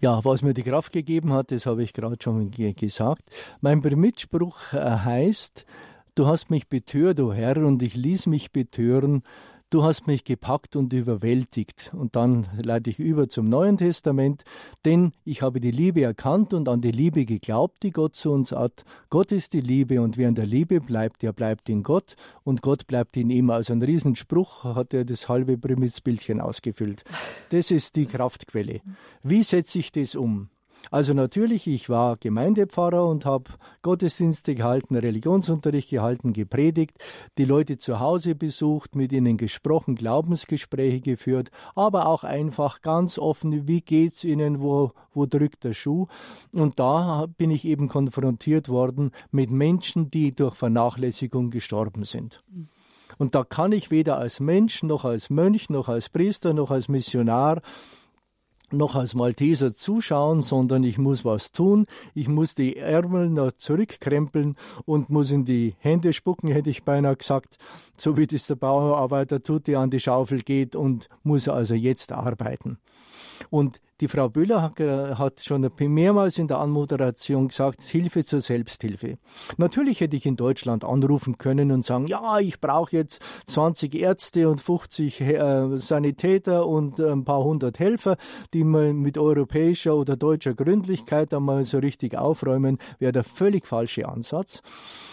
Ja, was mir die Kraft gegeben hat, das habe ich gerade schon gesagt. Mein Mitspruch äh, heißt, du hast mich betört, o oh Herr, und ich ließ mich betören, Du hast mich gepackt und überwältigt. Und dann leite ich über zum Neuen Testament, denn ich habe die Liebe erkannt und an die Liebe geglaubt, die Gott zu uns hat. Gott ist die Liebe und wer in der Liebe bleibt, der bleibt in Gott und Gott bleibt in ihm. Also ein Riesenspruch hat er das halbe Primitzbildchen ausgefüllt. Das ist die Kraftquelle. Wie setze ich das um? Also natürlich, ich war Gemeindepfarrer und habe Gottesdienste gehalten, Religionsunterricht gehalten, gepredigt, die Leute zu Hause besucht, mit ihnen gesprochen, Glaubensgespräche geführt, aber auch einfach ganz offen, wie geht's ihnen, wo, wo drückt der Schuh? Und da bin ich eben konfrontiert worden mit Menschen, die durch Vernachlässigung gestorben sind. Und da kann ich weder als Mensch, noch als Mönch, noch als Priester, noch als Missionar noch als Malteser zuschauen, sondern ich muss was tun. Ich muss die Ärmel noch zurückkrempeln und muss in die Hände spucken, hätte ich beinahe gesagt, so wie das der Bauarbeiter tut, der an die Schaufel geht und muss also jetzt arbeiten. Und die Frau Bühler hat, hat, schon mehrmals in der Anmoderation gesagt, Hilfe zur Selbsthilfe. Natürlich hätte ich in Deutschland anrufen können und sagen, ja, ich brauche jetzt 20 Ärzte und 50 äh, Sanitäter und ein paar hundert Helfer, die mal mit europäischer oder deutscher Gründlichkeit einmal so richtig aufräumen, wäre der völlig falsche Ansatz.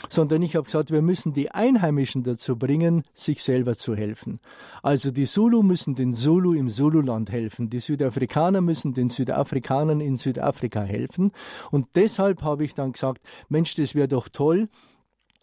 Sondern ich habe gesagt, wir müssen die Einheimischen dazu bringen, sich selber zu helfen. Also die Zulu müssen den Zulu im Zululand helfen, die Südafrikaner müssen müssen den Südafrikanern in Südafrika helfen. Und deshalb habe ich dann gesagt, Mensch, das wäre doch toll,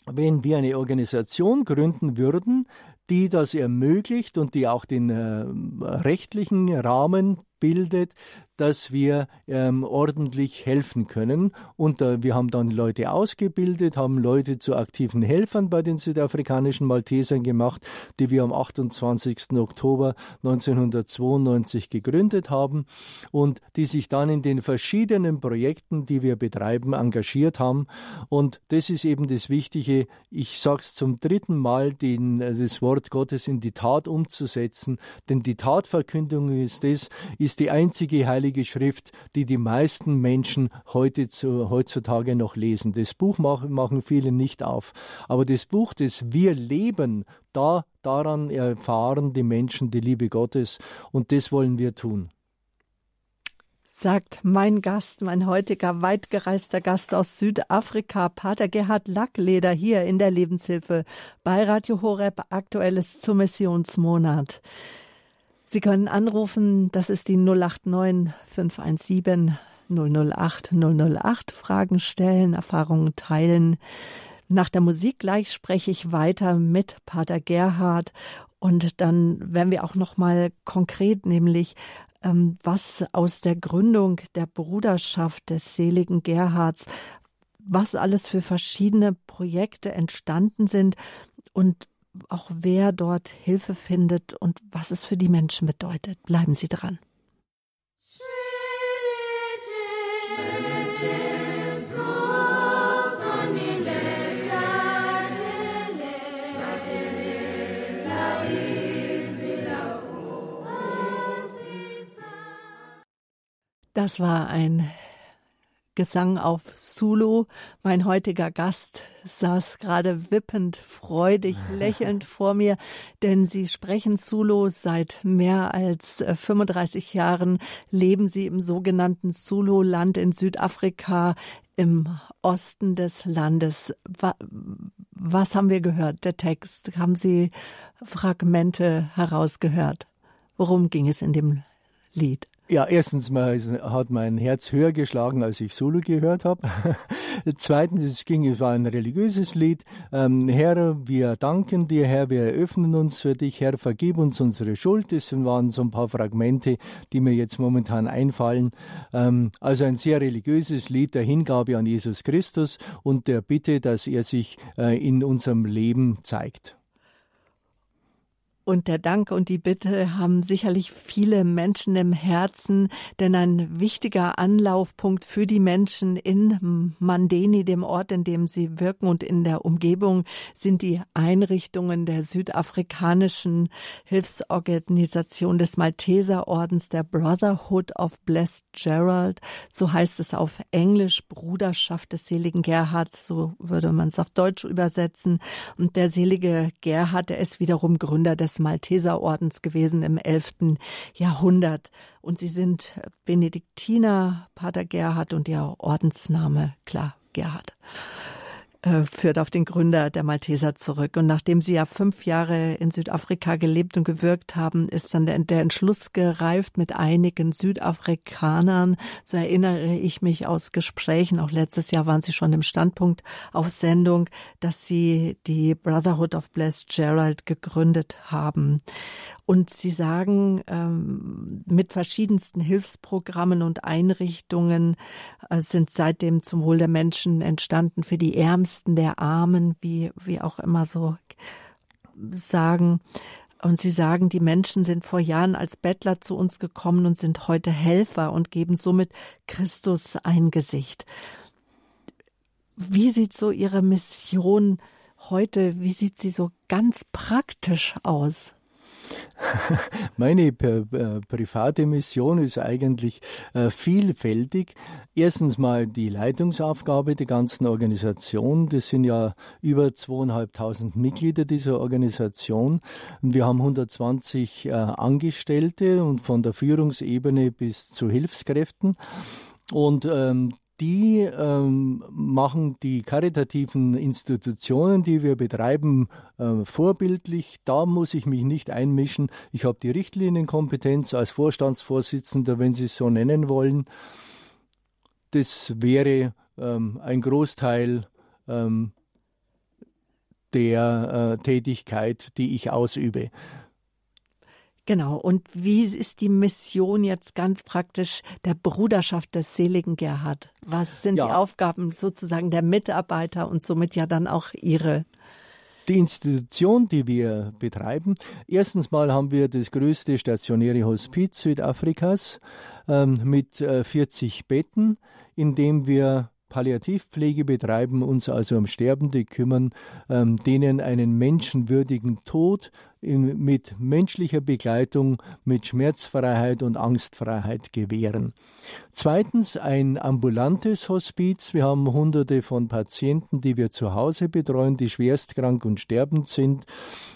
wenn wir eine Organisation gründen würden, die das ermöglicht und die auch den äh, rechtlichen Rahmen bildet, dass wir ähm, ordentlich helfen können. Und äh, wir haben dann Leute ausgebildet, haben Leute zu aktiven Helfern bei den südafrikanischen Maltesern gemacht, die wir am 28. Oktober 1992 gegründet haben und die sich dann in den verschiedenen Projekten, die wir betreiben, engagiert haben. Und das ist eben das Wichtige. Ich sage es zum dritten Mal, den, äh, das Wort Gottes in die Tat umzusetzen, denn die Tatverkündung ist das, ist die einzige heilige Heilige Schrift, die die meisten Menschen heute zu, heutzutage noch lesen. Das Buch machen, machen viele nicht auf. Aber das Buch, das wir leben, da, daran erfahren die Menschen die Liebe Gottes und das wollen wir tun sagt mein Gast, mein heutiger weitgereister Gast aus Südafrika, Pater Gerhard Lackleder, hier in der Lebenshilfe bei Radio Horeb, aktuelles zum Missionsmonat. Sie können anrufen, das ist die 089 517 008 008, Fragen stellen, Erfahrungen teilen. Nach der Musik gleich spreche ich weiter mit Pater Gerhard und dann werden wir auch noch mal konkret, nämlich ähm, was aus der Gründung der Bruderschaft des seligen Gerhards, was alles für verschiedene Projekte entstanden sind und auch wer dort Hilfe findet und was es für die Menschen bedeutet. Bleiben Sie dran. Das war ein Gesang auf Zulu. Mein heutiger Gast saß gerade wippend, freudig, [LAUGHS] lächelnd vor mir, denn Sie sprechen Zulu seit mehr als 35 äh, Jahren, leben Sie im sogenannten Zulu-Land in Südafrika im Osten des Landes. Was haben wir gehört? Der Text. Haben Sie Fragmente herausgehört? Worum ging es in dem Lied? Ja, erstens mal hat mein Herz höher geschlagen, als ich Solo gehört habe. [LAUGHS] Zweitens, es ging, es war ein religiöses Lied. Ähm, Herr, wir danken dir, Herr, wir eröffnen uns für dich, Herr, vergib uns unsere Schuld. Das waren so ein paar Fragmente, die mir jetzt momentan einfallen. Ähm, also ein sehr religiöses Lied der Hingabe an Jesus Christus und der Bitte, dass er sich äh, in unserem Leben zeigt. Und der Dank und die Bitte haben sicherlich viele Menschen im Herzen, denn ein wichtiger Anlaufpunkt für die Menschen in Mandeni, dem Ort, in dem sie wirken und in der Umgebung, sind die Einrichtungen der südafrikanischen Hilfsorganisation des Malteserordens der Brotherhood of Blessed Gerald. So heißt es auf Englisch, Bruderschaft des seligen Gerhard, so würde man es auf Deutsch übersetzen. Und der selige Gerhard, der ist wiederum Gründer des des Malteserordens gewesen im 11. Jahrhundert. Und sie sind Benediktiner, Pater Gerhard und ihr Ordensname, klar, Gerhard äh, führt auf den Gründer der Malteser zurück. Und nachdem sie ja fünf Jahre in Südafrika gelebt und gewirkt haben, ist dann der, der, Entschluss gereift mit einigen Südafrikanern. So erinnere ich mich aus Gesprächen, auch letztes Jahr waren sie schon im Standpunkt auf Sendung, dass sie die Brotherhood of Blessed Gerald gegründet haben. Und Sie sagen, ähm, mit verschiedensten Hilfsprogrammen und Einrichtungen äh, sind seitdem zum Wohl der Menschen entstanden, für die Ärmsten der Armen, wie, wie auch immer so sagen. Und Sie sagen, die Menschen sind vor Jahren als Bettler zu uns gekommen und sind heute Helfer und geben somit Christus ein Gesicht. Wie sieht so Ihre Mission heute, wie sieht sie so ganz praktisch aus? [LAUGHS] Meine äh, private Mission ist eigentlich äh, vielfältig. Erstens mal die Leitungsaufgabe der ganzen Organisation. Das sind ja über zweieinhalbtausend Mitglieder dieser Organisation. Wir haben 120 äh, Angestellte und von der Führungsebene bis zu Hilfskräften. Und ähm, die ähm, machen die karitativen Institutionen, die wir betreiben, äh, vorbildlich. Da muss ich mich nicht einmischen. Ich habe die Richtlinienkompetenz als Vorstandsvorsitzender, wenn Sie es so nennen wollen. Das wäre ähm, ein Großteil ähm, der äh, Tätigkeit, die ich ausübe. Genau. Und wie ist die Mission jetzt ganz praktisch der Bruderschaft des seligen Gerhard? Was sind ja. die Aufgaben sozusagen der Mitarbeiter und somit ja dann auch ihre? Die Institution, die wir betreiben, erstens mal haben wir das größte stationäre Hospiz Südafrikas ähm, mit äh, 40 Betten, in dem wir Palliativpflege betreiben, uns also um Sterbende kümmern, ähm, denen einen menschenwürdigen Tod in, mit menschlicher Begleitung, mit Schmerzfreiheit und Angstfreiheit gewähren. Zweitens ein ambulantes Hospiz. Wir haben hunderte von Patienten, die wir zu Hause betreuen, die schwerstkrank und sterbend sind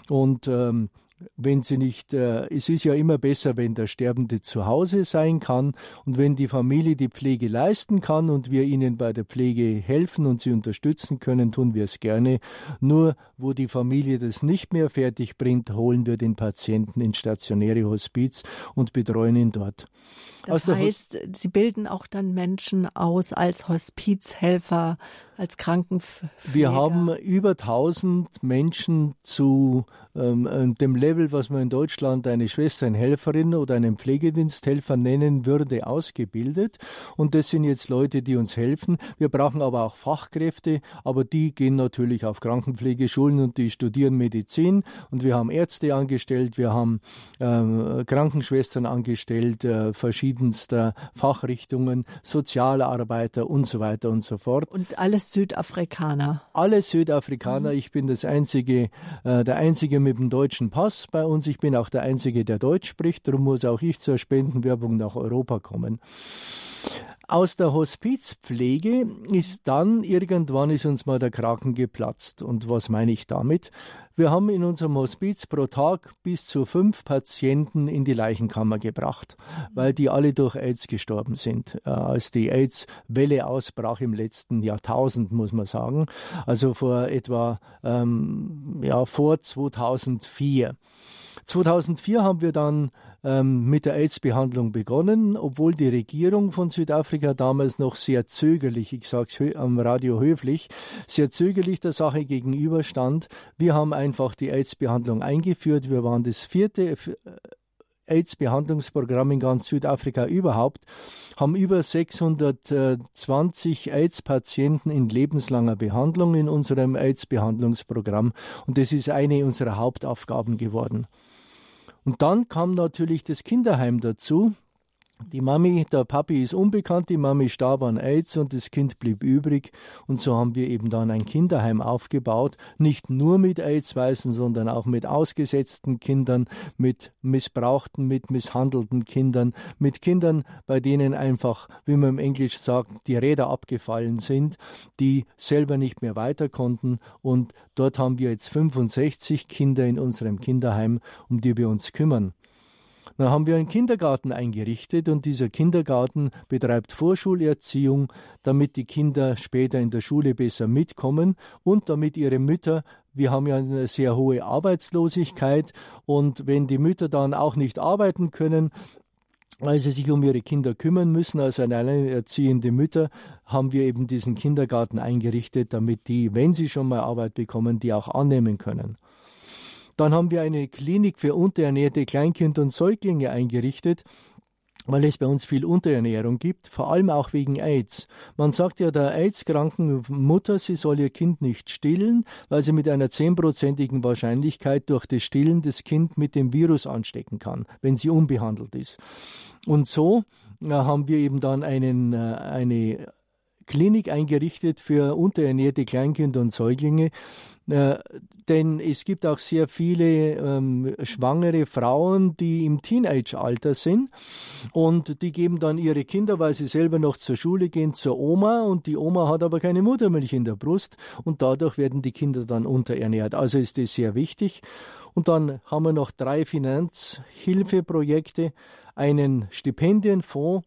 und ähm, wenn sie nicht, äh, es ist ja immer besser, wenn der Sterbende zu Hause sein kann und wenn die Familie die Pflege leisten kann und wir ihnen bei der Pflege helfen und sie unterstützen können, tun wir es gerne. Nur wo die Familie das nicht mehr fertig bringt, holen wir den Patienten ins stationäre Hospiz und betreuen ihn dort. Das heißt, Sie bilden auch dann Menschen aus als Hospizhelfer, als Krankenpfleger. Wir haben über 1000 Menschen zu ähm, äh, dem Level, was man in Deutschland eine Schwester, eine Helferin oder einen Pflegediensthelfer nennen würde, ausgebildet. Und das sind jetzt Leute, die uns helfen. Wir brauchen aber auch Fachkräfte, aber die gehen natürlich auf Krankenpflegeschulen und die studieren Medizin. Und wir haben Ärzte angestellt, wir haben äh, Krankenschwestern angestellt, äh, verschiedenster Fachrichtungen, Sozialarbeiter und so weiter und so fort. Und alles Südafrikaner? Alle Südafrikaner. Mhm. Ich bin das einzige, äh, der einzige mit dem deutschen Pass bei uns. Ich bin auch der einzige, der Deutsch spricht. Darum muss auch ich zur Spendenwerbung nach Europa kommen. Aus der Hospizpflege ist dann irgendwann ist uns mal der Kraken geplatzt. Und was meine ich damit? Wir haben in unserem Hospiz pro Tag bis zu fünf Patienten in die Leichenkammer gebracht, weil die alle durch AIDS gestorben sind. Äh, als die AIDS-Welle ausbrach im letzten Jahrtausend, muss man sagen. Also vor etwa, ähm, ja, vor 2004. 2004 haben wir dann mit der AIDS-Behandlung begonnen, obwohl die Regierung von Südafrika damals noch sehr zögerlich, ich sage es am Radio höflich, sehr zögerlich der Sache gegenüberstand. Wir haben einfach die AIDS-Behandlung eingeführt. Wir waren das vierte äh, AIDS-Behandlungsprogramm in ganz Südafrika überhaupt, haben über 620 AIDS-Patienten in lebenslanger Behandlung in unserem AIDS-Behandlungsprogramm und das ist eine unserer Hauptaufgaben geworden. Und dann kam natürlich das Kinderheim dazu. Die Mami, der Papi ist unbekannt, die Mami starb an AIDS und das Kind blieb übrig. Und so haben wir eben dann ein Kinderheim aufgebaut, nicht nur mit AIDS-Weißen, sondern auch mit ausgesetzten Kindern, mit missbrauchten, mit misshandelten Kindern, mit Kindern, bei denen einfach, wie man im Englisch sagt, die Räder abgefallen sind, die selber nicht mehr weiter konnten. Und dort haben wir jetzt 65 Kinder in unserem Kinderheim, um die wir uns kümmern. Dann haben wir einen Kindergarten eingerichtet und dieser Kindergarten betreibt Vorschulerziehung, damit die Kinder später in der Schule besser mitkommen und damit ihre Mütter wir haben ja eine sehr hohe Arbeitslosigkeit und wenn die Mütter dann auch nicht arbeiten können, weil sie sich um ihre Kinder kümmern müssen, also alleinerziehende Mütter, haben wir eben diesen Kindergarten eingerichtet, damit die, wenn sie schon mal Arbeit bekommen, die auch annehmen können. Dann haben wir eine Klinik für unterernährte Kleinkinder und Säuglinge eingerichtet weil es bei uns viel Unterernährung gibt, vor allem auch wegen AIDS. Man sagt ja der AIDS-kranken Mutter, sie soll ihr Kind nicht stillen, weil sie mit einer zehnprozentigen Wahrscheinlichkeit durch das Stillen das Kind mit dem Virus anstecken kann, wenn sie unbehandelt ist. Und so äh, haben wir eben dann einen, äh, eine Klinik eingerichtet für unterernährte Kleinkinder und Säuglinge. Äh, denn es gibt auch sehr viele ähm, schwangere Frauen, die im Teenage-Alter sind und die geben dann ihre Kinder, weil sie selber noch zur Schule gehen, zur Oma und die Oma hat aber keine Muttermilch in der Brust und dadurch werden die Kinder dann unterernährt. Also ist das sehr wichtig. Und dann haben wir noch drei Finanzhilfeprojekte, einen Stipendienfonds,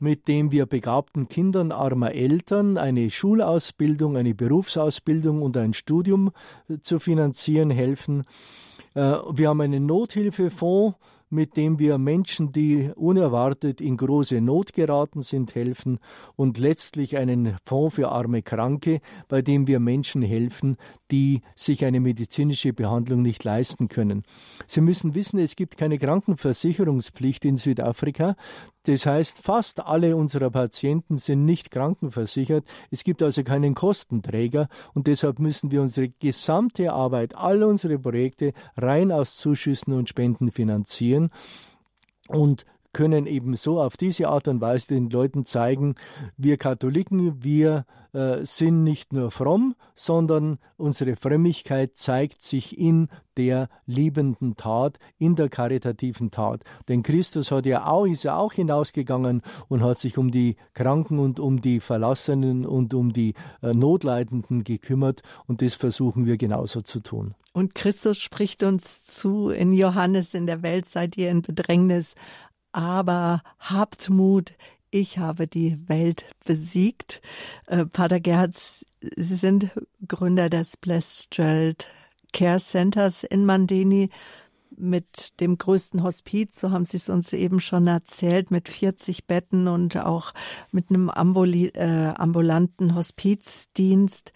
mit dem wir begabten Kindern armer Eltern eine Schulausbildung, eine Berufsausbildung und ein Studium äh, zu finanzieren helfen. Äh, wir haben einen Nothilfefonds, mit dem wir Menschen, die unerwartet in große Not geraten sind, helfen und letztlich einen Fonds für arme Kranke, bei dem wir Menschen helfen, die sich eine medizinische Behandlung nicht leisten können. Sie müssen wissen, es gibt keine Krankenversicherungspflicht in Südafrika. Das heißt, fast alle unserer Patienten sind nicht krankenversichert. Es gibt also keinen Kostenträger und deshalb müssen wir unsere gesamte Arbeit, alle unsere Projekte rein aus Zuschüssen und Spenden finanzieren. Und können eben so auf diese Art und Weise den Leuten zeigen, wir Katholiken, wir äh, sind nicht nur fromm, sondern unsere Frömmigkeit zeigt sich in der liebenden Tat, in der karitativen Tat. Denn Christus hat ja auch, ist ja auch hinausgegangen und hat sich um die Kranken und um die Verlassenen und um die äh, Notleidenden gekümmert und das versuchen wir genauso zu tun. Und Christus spricht uns zu in Johannes, in der Welt seid ihr in Bedrängnis, aber habt Mut, ich habe die Welt besiegt. Äh, Pater Gerhard, Sie sind Gründer des Blessed Care Centers in Mandeni mit dem größten Hospiz, so haben Sie es uns eben schon erzählt, mit 40 Betten und auch mit einem Ambuli äh, ambulanten Hospizdienst.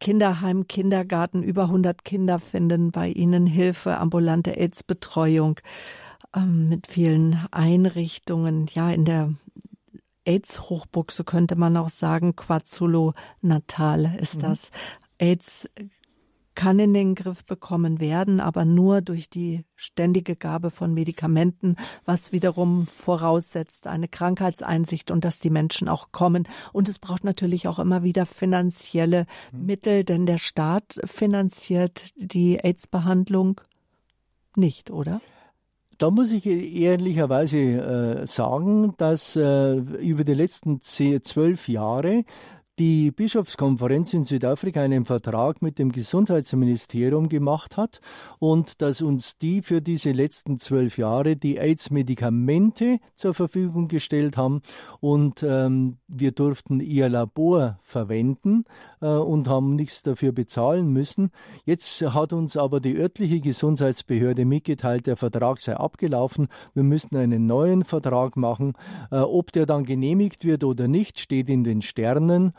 Kinderheim, Kindergarten, über 100 Kinder finden bei Ihnen Hilfe, ambulante AIDS-Betreuung ähm, mit vielen Einrichtungen. Ja, in der AIDS-Hochburg, so könnte man auch sagen, Quazulo Natal ist mhm. das. AIDS kann in den Griff bekommen werden, aber nur durch die ständige Gabe von Medikamenten, was wiederum voraussetzt eine Krankheitseinsicht und dass die Menschen auch kommen. Und es braucht natürlich auch immer wieder finanzielle mhm. Mittel, denn der Staat finanziert die AIDS-Behandlung nicht, oder? Da muss ich ehrlicherweise äh, sagen, dass äh, über die letzten zehn, zwölf Jahre die Bischofskonferenz in Südafrika einen Vertrag mit dem Gesundheitsministerium gemacht hat und dass uns die für diese letzten zwölf Jahre die AIDS-Medikamente zur Verfügung gestellt haben und ähm, wir durften ihr Labor verwenden äh, und haben nichts dafür bezahlen müssen. Jetzt hat uns aber die örtliche Gesundheitsbehörde mitgeteilt, der Vertrag sei abgelaufen. Wir müssten einen neuen Vertrag machen. Äh, ob der dann genehmigt wird oder nicht, steht in den Sternen.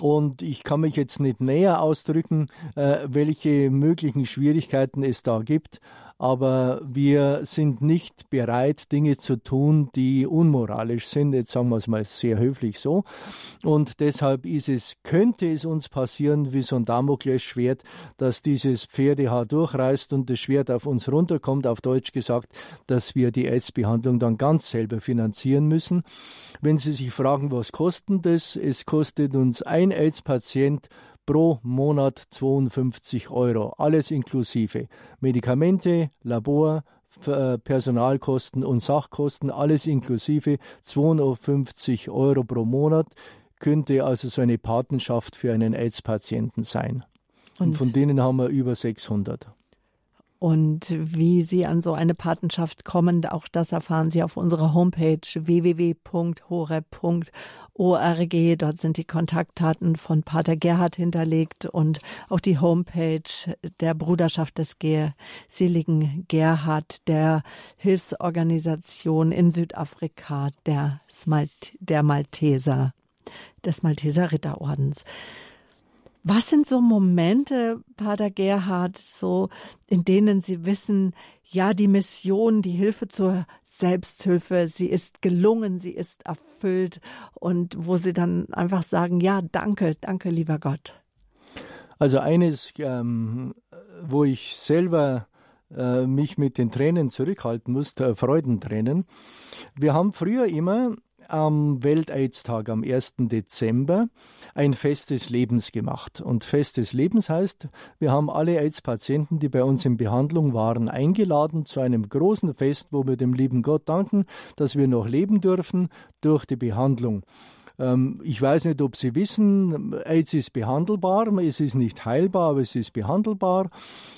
Und ich kann mich jetzt nicht näher ausdrücken, äh, welche möglichen Schwierigkeiten es da gibt aber wir sind nicht bereit, Dinge zu tun, die unmoralisch sind. Jetzt sagen wir es mal sehr höflich so. Und deshalb ist es, könnte es uns passieren, wie so ein Damoklesschwert, dass dieses Pferdehaar durchreißt und das Schwert auf uns runterkommt, auf Deutsch gesagt, dass wir die AIDS-Behandlung dann ganz selber finanzieren müssen. Wenn Sie sich fragen, was kostet das? Es kostet uns ein AIDS-Patient pro Monat 52 Euro, alles inklusive. Medikamente, Labor, äh, Personalkosten und Sachkosten, alles inklusive 250 Euro pro Monat, könnte also so eine Patenschaft für einen AIDS-Patienten sein. Und, und von denen haben wir über 600. Und wie Sie an so eine Patenschaft kommen, auch das erfahren Sie auf unserer Homepage www.hore.org. Dort sind die Kontaktdaten von Pater Gerhard hinterlegt und auch die Homepage der Bruderschaft des seligen Gerhard, der Hilfsorganisation in Südafrika, der, Smalt der Malteser, des Malteser Ritterordens. Was sind so Momente, Pater Gerhard, so, in denen Sie wissen, ja, die Mission, die Hilfe zur Selbsthilfe, sie ist gelungen, sie ist erfüllt und wo Sie dann einfach sagen, ja, danke, danke, lieber Gott. Also eines, ähm, wo ich selber äh, mich mit den Tränen zurückhalten musste, äh, Freudentränen. Wir haben früher immer am Welt-AIDS-Tag am 1. Dezember ein Fest des Lebens gemacht. Und Fest des Lebens heißt, wir haben alle AIDS-Patienten, die bei uns in Behandlung waren, eingeladen zu einem großen Fest, wo wir dem lieben Gott danken, dass wir noch leben dürfen durch die Behandlung. Ähm, ich weiß nicht, ob Sie wissen, AIDS ist behandelbar, es ist nicht heilbar, aber es ist behandelbar.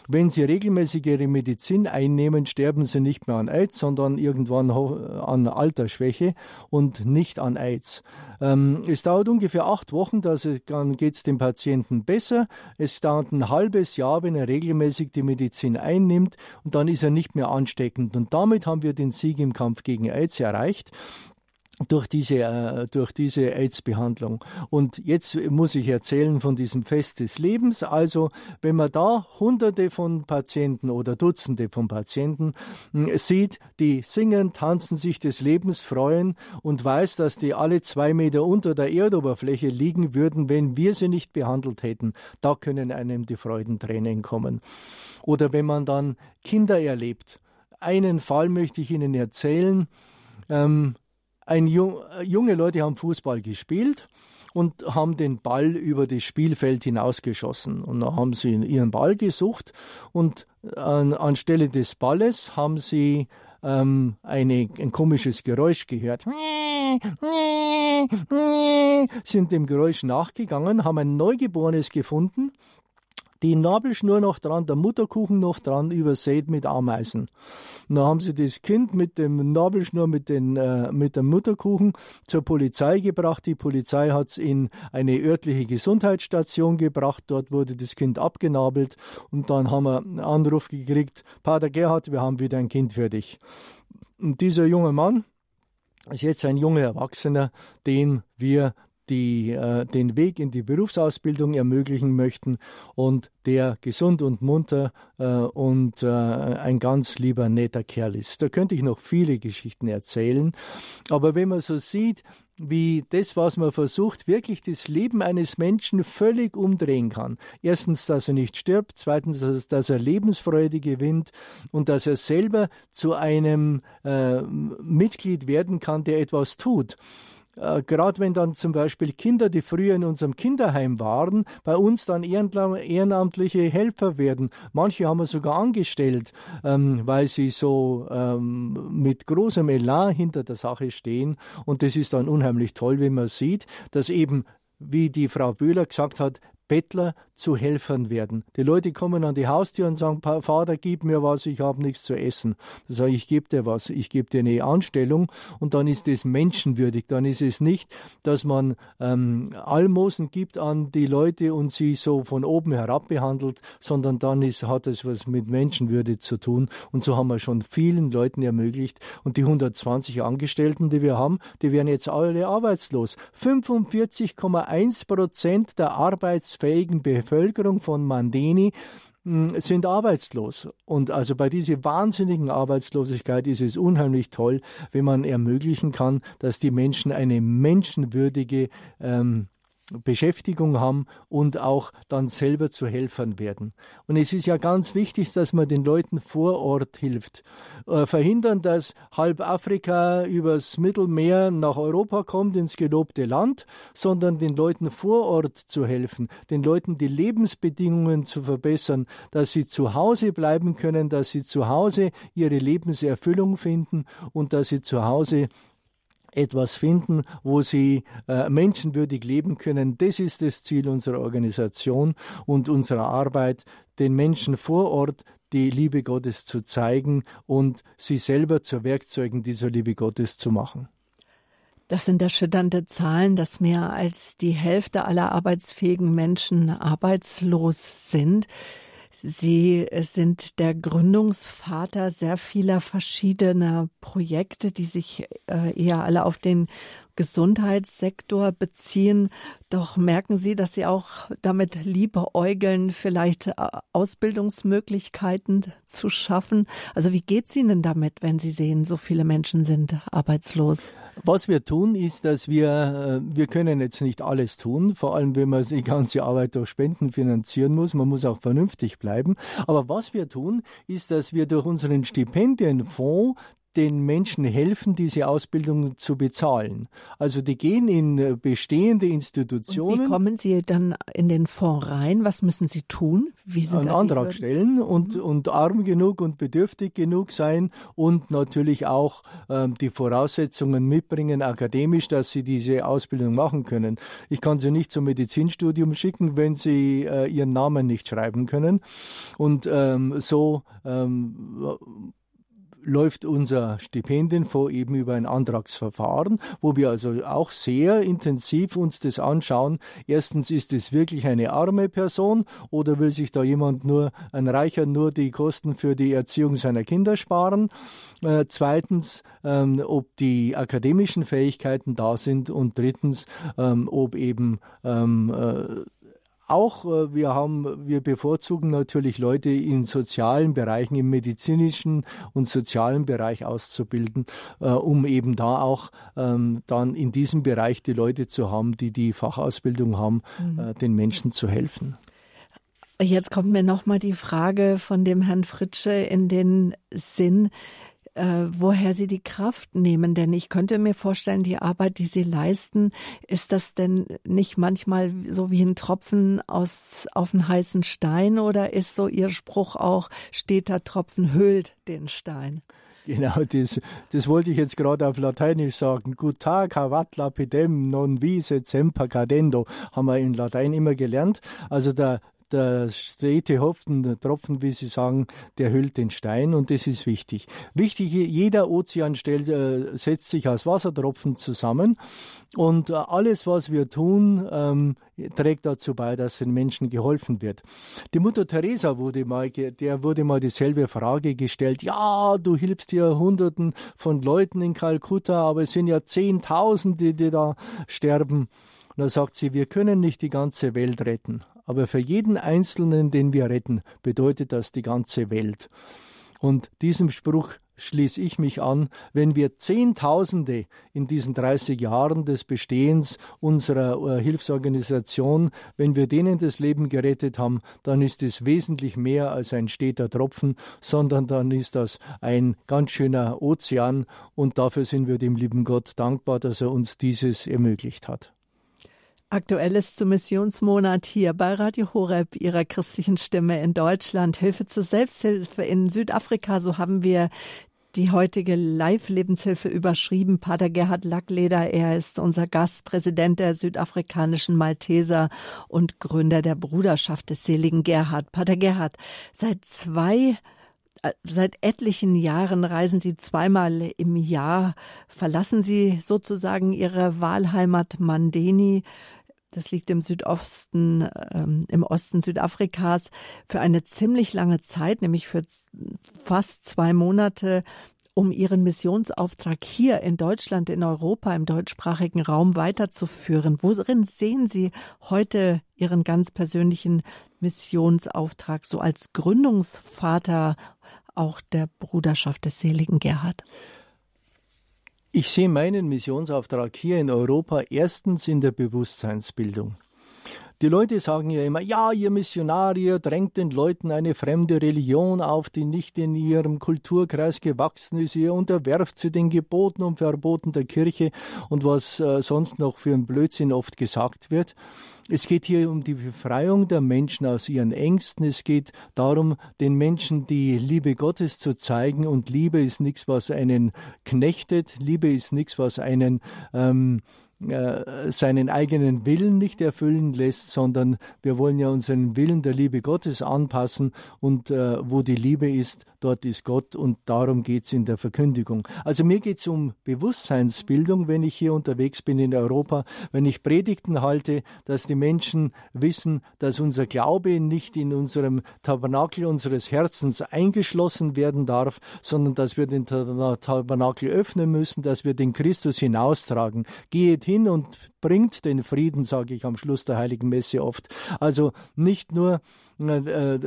Wenn Sie regelmäßig Ihre Medizin einnehmen, sterben Sie nicht mehr an AIDS, sondern irgendwann an Altersschwäche und nicht an AIDS. Ähm, es dauert ungefähr acht Wochen, dann geht es dem Patienten besser. Es dauert ein halbes Jahr, wenn er regelmäßig die Medizin einnimmt und dann ist er nicht mehr ansteckend. Und damit haben wir den Sieg im Kampf gegen AIDS erreicht durch diese, äh, durch diese AIDS-Behandlung. Und jetzt muss ich erzählen von diesem Fest des Lebens. Also, wenn man da hunderte von Patienten oder Dutzende von Patienten hm, sieht, die singen, tanzen, sich des Lebens freuen und weiß, dass die alle zwei Meter unter der Erdoberfläche liegen würden, wenn wir sie nicht behandelt hätten, da können einem die Freudentränen kommen. Oder wenn man dann Kinder erlebt. Einen Fall möchte ich Ihnen erzählen. Ähm, ein Jung, junge Leute haben Fußball gespielt und haben den Ball über das Spielfeld hinausgeschossen. Und dann haben sie ihren Ball gesucht und an, anstelle des Balles haben sie ähm, eine, ein komisches Geräusch gehört. Sind dem Geräusch nachgegangen, haben ein Neugeborenes gefunden die Nabelschnur noch dran, der Mutterkuchen noch dran, übersät mit Ameisen. Und dann haben sie das Kind mit dem Nabelschnur, mit, den, äh, mit dem Mutterkuchen zur Polizei gebracht. Die Polizei hat es in eine örtliche Gesundheitsstation gebracht. Dort wurde das Kind abgenabelt und dann haben wir einen Anruf gekriegt, Pater Gerhard, wir haben wieder ein Kind für dich. Und dieser junge Mann, ist jetzt ein junger Erwachsener, den wir die äh, den Weg in die Berufsausbildung ermöglichen möchten und der gesund und munter äh, und äh, ein ganz lieber netter Kerl ist. Da könnte ich noch viele Geschichten erzählen, aber wenn man so sieht, wie das, was man versucht, wirklich das Leben eines Menschen völlig umdrehen kann. Erstens, dass er nicht stirbt, zweitens, dass, er Lebensfreude gewinnt und dass er selber zu einem äh, Mitglied werden kann, der etwas tut. Äh, gerade wenn dann zum Beispiel Kinder, die früher in unserem Kinderheim waren, bei uns dann ehrenamtliche Helfer werden. Manche haben wir sogar angestellt, ähm, weil sie so ähm, mit großem Elan hinter der Sache stehen. Und das ist dann unheimlich toll, wenn man sieht, dass eben wie die Frau Böhler gesagt hat, Bettler zu Helfern werden. Die Leute kommen an die Haustür und sagen, Vater, gib mir was, ich habe nichts zu essen. Da sage ich, ich gebe dir was, ich gebe dir eine Anstellung und dann ist es menschenwürdig. Dann ist es nicht, dass man ähm, Almosen gibt an die Leute und sie so von oben herab behandelt, sondern dann ist, hat es was mit Menschenwürde zu tun. Und so haben wir schon vielen Leuten ermöglicht. Und die 120 Angestellten, die wir haben, die werden jetzt alle arbeitslos. 45,1 Prozent der arbeitsfähigen Bevölkerung von Mandeni hm, sind arbeitslos. Und also bei dieser wahnsinnigen Arbeitslosigkeit ist es unheimlich toll, wenn man ermöglichen kann, dass die Menschen eine menschenwürdige ähm, Beschäftigung haben und auch dann selber zu Helfern werden. Und es ist ja ganz wichtig, dass man den Leuten vor Ort hilft. Äh, verhindern, dass halb Afrika übers Mittelmeer nach Europa kommt, ins gelobte Land, sondern den Leuten vor Ort zu helfen, den Leuten die Lebensbedingungen zu verbessern, dass sie zu Hause bleiben können, dass sie zu Hause ihre Lebenserfüllung finden und dass sie zu Hause etwas finden, wo sie äh, menschenwürdig leben können. Das ist das Ziel unserer Organisation und unserer Arbeit, den Menschen vor Ort die Liebe Gottes zu zeigen und sie selber zu Werkzeugen dieser Liebe Gottes zu machen. Das sind erschütternde Zahlen, dass mehr als die Hälfte aller arbeitsfähigen Menschen arbeitslos sind. Sie sind der Gründungsvater sehr vieler verschiedener Projekte, die sich äh, eher alle auf den Gesundheitssektor beziehen. Doch merken Sie, dass Sie auch damit liebäugeln, vielleicht äh, Ausbildungsmöglichkeiten zu schaffen? Also wie geht es Ihnen damit, wenn Sie sehen, so viele Menschen sind arbeitslos? Was wir tun, ist, dass wir, äh, wir können jetzt nicht alles tun, vor allem wenn man die ganze Arbeit durch Spenden finanzieren muss. Man muss auch vernünftig bleiben. Aber was wir tun, ist, dass wir durch unseren Stipendienfonds den Menschen helfen, diese Ausbildung zu bezahlen. Also die gehen in äh, bestehende Institutionen. Und wie kommen Sie dann in den Fonds rein? Was müssen Sie tun? Wie sind Einen Antrag stellen und, mhm. und arm genug und bedürftig genug sein und natürlich auch ähm, die Voraussetzungen mitbringen, akademisch, dass sie diese Ausbildung machen können. Ich kann sie nicht zum Medizinstudium schicken, wenn sie äh, ihren Namen nicht schreiben können. Und ähm, so ähm, läuft unser Stipendienfonds eben über ein Antragsverfahren, wo wir also auch sehr intensiv uns das anschauen. Erstens, ist es wirklich eine arme Person oder will sich da jemand nur, ein Reicher, nur die Kosten für die Erziehung seiner Kinder sparen? Äh, zweitens, ähm, ob die akademischen Fähigkeiten da sind und drittens, ähm, ob eben ähm, äh, auch äh, wir haben, wir bevorzugen natürlich Leute in sozialen Bereichen, im medizinischen und sozialen Bereich auszubilden, äh, um eben da auch ähm, dann in diesem Bereich die Leute zu haben, die die Fachausbildung haben, mhm. Äh, den Menschen zu helfen. Jetzt kommt mir noch mal die Frage von dem Herrn Fritsche in den Sinn äh, woher sie die Kraft nehmen. Denn ich könnte mir vorstellen, die Arbeit, die sie leisten, ist das denn nicht manchmal so wie ein Tropfen aus, auf einen heißen Stein oder ist so ihr Spruch auch, steter Tropfen höhlt den Stein? Genau, das, das wollte ich jetzt gerade auf Lateinisch sagen. Gut Tag, havat lapidem, non vise semper cadendo, haben wir in Latein immer gelernt. Also der der stete Hopfen, der Tropfen, wie Sie sagen, der hüllt den Stein und das ist wichtig. Wichtig, jeder Ozean stellt, äh, setzt sich aus Wassertropfen zusammen und äh, alles, was wir tun, ähm, trägt dazu bei, dass den Menschen geholfen wird. Die Mutter Teresa wurde mal, der wurde mal dieselbe Frage gestellt. Ja, du hilfst hier Hunderten von Leuten in Kalkutta, aber es sind ja Zehntausende, die da sterben. Und da sagt sie, wir können nicht die ganze Welt retten, aber für jeden Einzelnen, den wir retten, bedeutet das die ganze Welt. Und diesem Spruch schließe ich mich an, wenn wir Zehntausende in diesen 30 Jahren des Bestehens unserer äh, Hilfsorganisation, wenn wir denen das Leben gerettet haben, dann ist es wesentlich mehr als ein steter Tropfen, sondern dann ist das ein ganz schöner Ozean und dafür sind wir dem lieben Gott dankbar, dass er uns dieses ermöglicht hat. Aktuelles zum Missionsmonat hier bei Radio Horeb, Ihrer christlichen Stimme in Deutschland. Hilfe zur Selbsthilfe in Südafrika. So haben wir die heutige Live-Lebenshilfe überschrieben. Pater Gerhard Lackleder, er ist unser Gastpräsident der südafrikanischen Malteser und Gründer der Bruderschaft des seligen Gerhard. Pater Gerhard, seit zwei äh, Seit etlichen Jahren reisen Sie zweimal im Jahr, verlassen Sie sozusagen Ihre Wahlheimat Mandeni das liegt im Südosten, ähm, im Osten Südafrikas, für eine ziemlich lange Zeit, nämlich für fast zwei Monate, um ihren Missionsauftrag hier in Deutschland, in Europa, im deutschsprachigen Raum weiterzuführen. Worin sehen Sie heute Ihren ganz persönlichen Missionsauftrag so als Gründungsvater auch der Bruderschaft des seligen Gerhard? Ich sehe meinen Missionsauftrag hier in Europa erstens in der Bewusstseinsbildung. Die Leute sagen ja immer, ja, ihr Missionarier drängt den Leuten eine fremde Religion auf, die nicht in ihrem Kulturkreis gewachsen ist. Ihr unterwerft sie den Geboten und Verboten der Kirche und was äh, sonst noch für ein Blödsinn oft gesagt wird. Es geht hier um die Befreiung der Menschen aus ihren Ängsten. Es geht darum, den Menschen die Liebe Gottes zu zeigen. Und Liebe ist nichts, was einen knechtet. Liebe ist nichts, was einen ähm, äh, seinen eigenen Willen nicht erfüllen lässt, sondern wir wollen ja unseren Willen der Liebe Gottes anpassen und äh, wo die Liebe ist, dort ist Gott und darum geht es in der Verkündigung. Also mir geht es um Bewusstseinsbildung, wenn ich hier unterwegs bin in Europa, wenn ich Predigten halte, dass die Menschen wissen, dass unser Glaube nicht in unserem Tabernakel unseres Herzens eingeschlossen werden darf, sondern dass wir den Tabernakel öffnen müssen, dass wir den Christus hinaustragen. Gehet hin und bringt den Frieden, sage ich am Schluss der Heiligen Messe oft. Also nicht nur, äh, äh,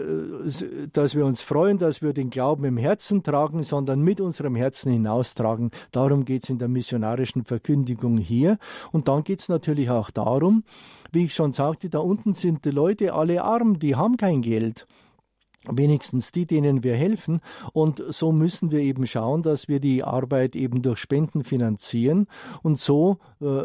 dass wir uns freuen, dass wir den Glauben im Herzen tragen, sondern mit unserem Herzen hinaustragen. Darum geht es in der missionarischen Verkündigung hier. Und dann geht es natürlich auch darum, wie ich schon sagte, da unten sind die Leute alle arm, die haben kein Geld wenigstens die, denen wir helfen. Und so müssen wir eben schauen, dass wir die Arbeit eben durch Spenden finanzieren. Und so äh,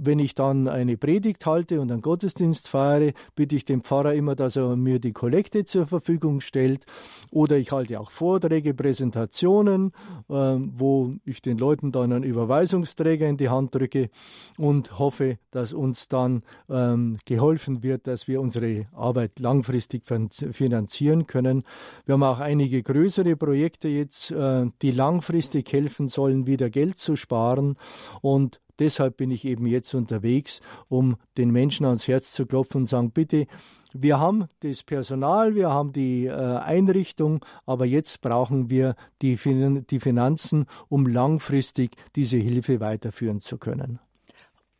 wenn ich dann eine Predigt halte und einen Gottesdienst feiere, bitte ich den Pfarrer immer, dass er mir die Kollekte zur Verfügung stellt. Oder ich halte auch Vorträge, Präsentationen, äh, wo ich den Leuten dann einen Überweisungsträger in die Hand drücke und hoffe, dass uns dann ähm, geholfen wird, dass wir unsere Arbeit langfristig finanzieren können. Wir haben auch einige größere Projekte jetzt, äh, die langfristig helfen sollen, wieder Geld zu sparen. Und Deshalb bin ich eben jetzt unterwegs, um den Menschen ans Herz zu klopfen und sagen, bitte, wir haben das Personal, wir haben die äh, Einrichtung, aber jetzt brauchen wir die, fin die Finanzen, um langfristig diese Hilfe weiterführen zu können.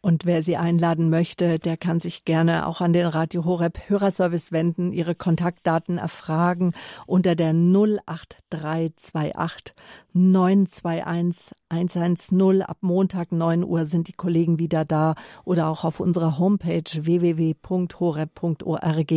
Und wer Sie einladen möchte, der kann sich gerne auch an den Radio Horeb Hörerservice wenden, Ihre Kontaktdaten erfragen unter der 08328 921 110. Ab Montag 9 Uhr sind die Kollegen wieder da oder auch auf unserer Homepage www.horeb.org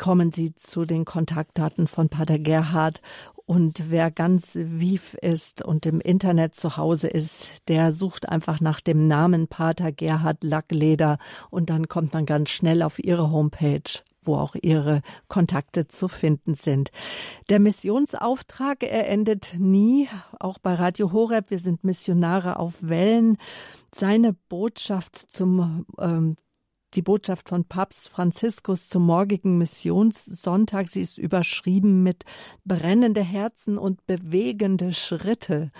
kommen Sie zu den Kontaktdaten von Pater Gerhard und wer ganz wief ist und im Internet zu Hause ist, der sucht einfach nach dem Namen Pater Gerhard Lackleder und dann kommt man ganz schnell auf ihre Homepage wo auch ihre Kontakte zu finden sind. Der Missionsauftrag, er endet nie, auch bei Radio Horeb. Wir sind Missionare auf Wellen. Seine Botschaft zum ähm, die Botschaft von Papst Franziskus zum morgigen Missionssonntag. Sie ist überschrieben mit brennende Herzen und bewegende Schritte.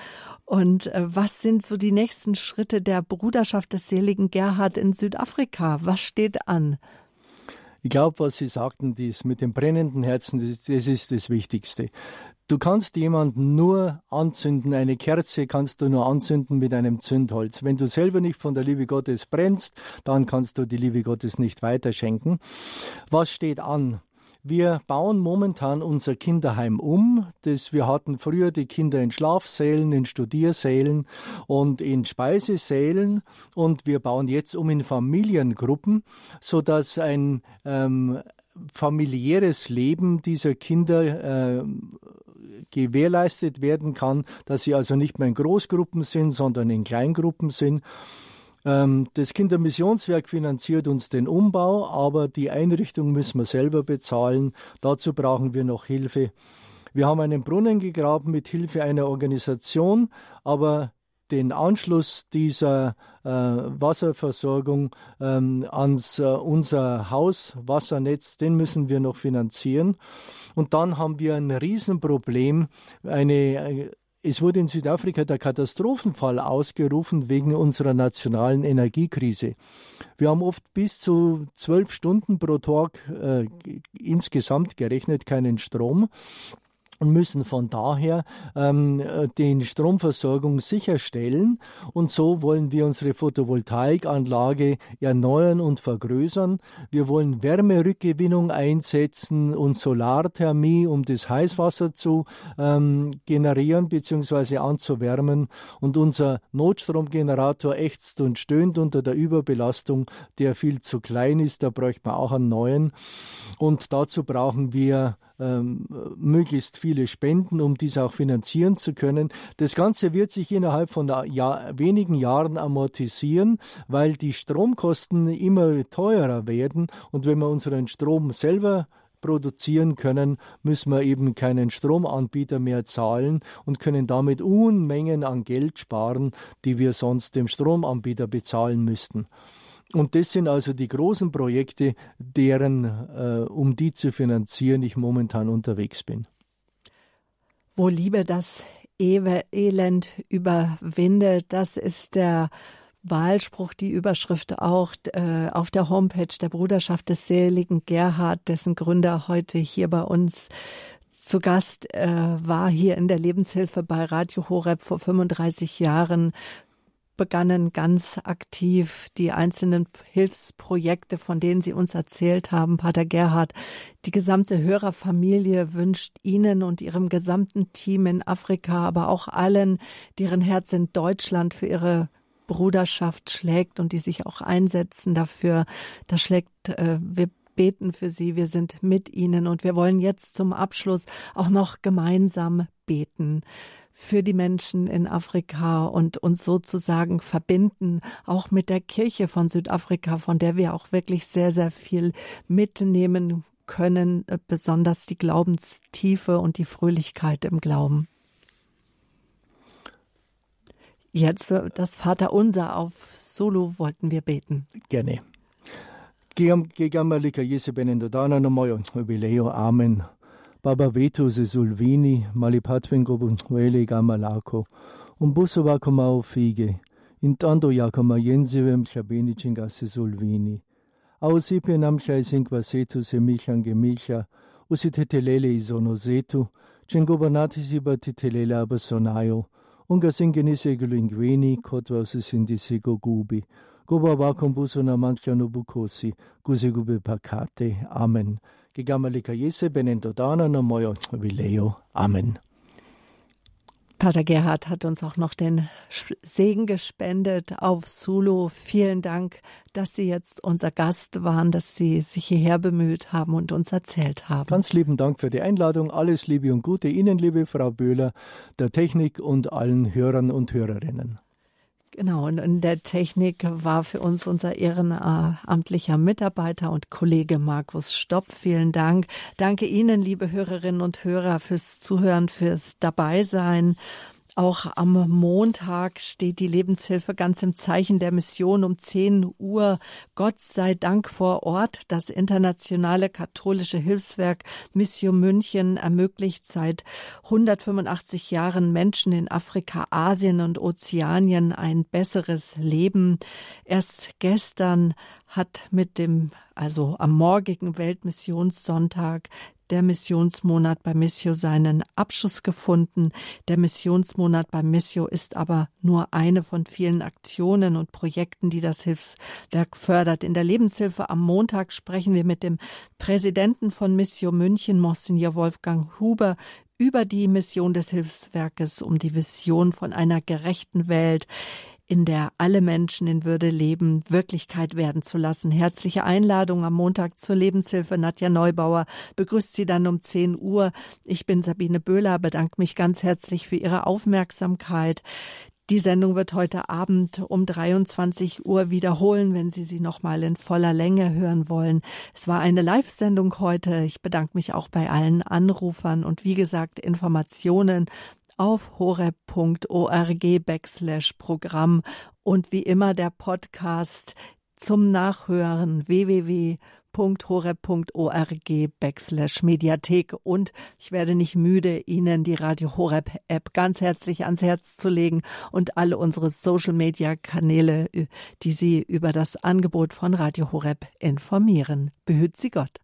Und äh, was sind so die nächsten Schritte der Bruderschaft des seligen Gerhard in Südafrika? Was steht an? Ich glaube, was Sie sagten, dies mit dem brennenden Herzen, das, das ist das Wichtigste. Du kannst jemanden nur anzünden, eine Kerze kannst du nur anzünden mit einem Zündholz. Wenn du selber nicht von der Liebe Gottes brennst, dann kannst du die Liebe Gottes nicht weiterschenken. Was steht an? Wir bauen momentan unser Kinderheim um. Das, wir hatten früher die Kinder in Schlafsälen, in Studiersälen und in Speisesälen und wir bauen jetzt um in Familiengruppen, so dass ein ähm, familiäres Leben dieser Kinder äh, gewährleistet werden kann, dass sie also nicht mehr in Großgruppen sind, sondern in Kleingruppen sind. Ähm, das Kindermissionswerk finanziert uns den Umbau, aber die Einrichtung müssen wir selber bezahlen. Dazu brauchen wir noch Hilfe. Wir haben einen Brunnen gegraben mit Hilfe einer Organisation, aber den Anschluss dieser äh, Wasserversorgung ähm, ans äh, unser Hauswassernetz, den müssen wir noch finanzieren. Und dann haben wir ein Riesenproblem, eine äh, es wurde in Südafrika der Katastrophenfall ausgerufen wegen unserer nationalen Energiekrise. Wir haben oft bis zu zwölf Stunden pro Tag äh, insgesamt gerechnet keinen Strom und müssen von daher ähm, die Stromversorgung sicherstellen. Und so wollen wir unsere Photovoltaikanlage erneuern und vergrößern. Wir wollen Wärmerückgewinnung einsetzen und Solarthermie, um das Heißwasser zu ähm, generieren bzw. anzuwärmen. Und unser Notstromgenerator ächzt und stöhnt unter der Überbelastung, der viel zu klein ist. Da bräuchte man auch einen neuen. Und dazu brauchen wir ähm, möglichst viele Spenden, um dies auch finanzieren zu können. Das Ganze wird sich innerhalb von Jahr, wenigen Jahren amortisieren, weil die Stromkosten immer teurer werden und wenn wir unseren Strom selber produzieren können, müssen wir eben keinen Stromanbieter mehr zahlen und können damit Unmengen an Geld sparen, die wir sonst dem Stromanbieter bezahlen müssten. Und das sind also die großen Projekte, deren, äh, um die zu finanzieren, ich momentan unterwegs bin. Wo Liebe das Elend überwindet, das ist der Wahlspruch, die Überschrift auch äh, auf der Homepage der Bruderschaft des seligen Gerhard, dessen Gründer heute hier bei uns zu Gast äh, war, hier in der Lebenshilfe bei Radio Horeb vor 35 Jahren begannen ganz aktiv die einzelnen Hilfsprojekte, von denen Sie uns erzählt haben, Pater Gerhard. Die gesamte Hörerfamilie wünscht Ihnen und Ihrem gesamten Team in Afrika, aber auch allen, deren Herz in Deutschland für ihre Bruderschaft schlägt und die sich auch einsetzen dafür. Da schlägt, äh, wir beten für Sie, wir sind mit Ihnen und wir wollen jetzt zum Abschluss auch noch gemeinsam beten für die Menschen in Afrika und uns sozusagen verbinden, auch mit der Kirche von Südafrika, von der wir auch wirklich sehr, sehr viel mitnehmen können, äh, besonders die Glaubenstiefe und die Fröhlichkeit im Glauben. Jetzt äh, das Vaterunser auf Solo wollten wir beten. Gerne. Amen. Baba Veto se sulvini, malipatvengo bunwele gamalako, un busso va come fige, intanto ya come jensivem chabeni chingasse sulvini. Ausipe namchai sinkvasetu se milchan gemilcha, usi tetelele isonosetu, cengobernati siba titelele abasonayo, unga singenise gulinguini, kotwa usi sindisigo gubi, goba vakum busso na mancha nobukosi, gusegube pakate. Amen. Gigamalika Jese Benendodana Namoyo Vileo. Amen. Pater Gerhard hat uns auch noch den Segen gespendet auf Sulu. Vielen Dank, dass Sie jetzt unser Gast waren, dass Sie sich hierher bemüht haben und uns erzählt haben. Ganz lieben Dank für die Einladung. Alles Liebe und Gute Ihnen, liebe Frau Böhler, der Technik und allen Hörern und Hörerinnen. Genau, und in der Technik war für uns unser ehrenamtlicher Mitarbeiter und Kollege Markus Stopp. Vielen Dank. Danke Ihnen, liebe Hörerinnen und Hörer, fürs Zuhören, fürs Dabeisein. Auch am Montag steht die Lebenshilfe ganz im Zeichen der Mission um 10 Uhr. Gott sei Dank vor Ort. Das internationale katholische Hilfswerk Mission München ermöglicht seit 185 Jahren Menschen in Afrika, Asien und Ozeanien ein besseres Leben. Erst gestern hat mit dem, also am morgigen Weltmissionssonntag, der Missionsmonat bei Missio seinen Abschluss gefunden. Der Missionsmonat bei Missio ist aber nur eine von vielen Aktionen und Projekten, die das Hilfswerk fördert. In der Lebenshilfe am Montag sprechen wir mit dem Präsidenten von Missio München, Monsignor Wolfgang Huber, über die Mission des Hilfswerkes, um die Vision von einer gerechten Welt, in der alle Menschen in Würde leben, Wirklichkeit werden zu lassen. Herzliche Einladung am Montag zur Lebenshilfe. Nadja Neubauer begrüßt Sie dann um 10 Uhr. Ich bin Sabine Böhler, bedanke mich ganz herzlich für Ihre Aufmerksamkeit. Die Sendung wird heute Abend um 23 Uhr wiederholen, wenn Sie sie noch mal in voller Länge hören wollen. Es war eine Live-Sendung heute. Ich bedanke mich auch bei allen Anrufern und wie gesagt, Informationen auf horeb.org backslash Programm und wie immer der Podcast zum Nachhören www.horeb.org backslash Mediathek und ich werde nicht müde, Ihnen die Radio Horeb App ganz herzlich ans Herz zu legen und alle unsere Social Media Kanäle, die Sie über das Angebot von Radio Horeb informieren. Behüt Sie Gott.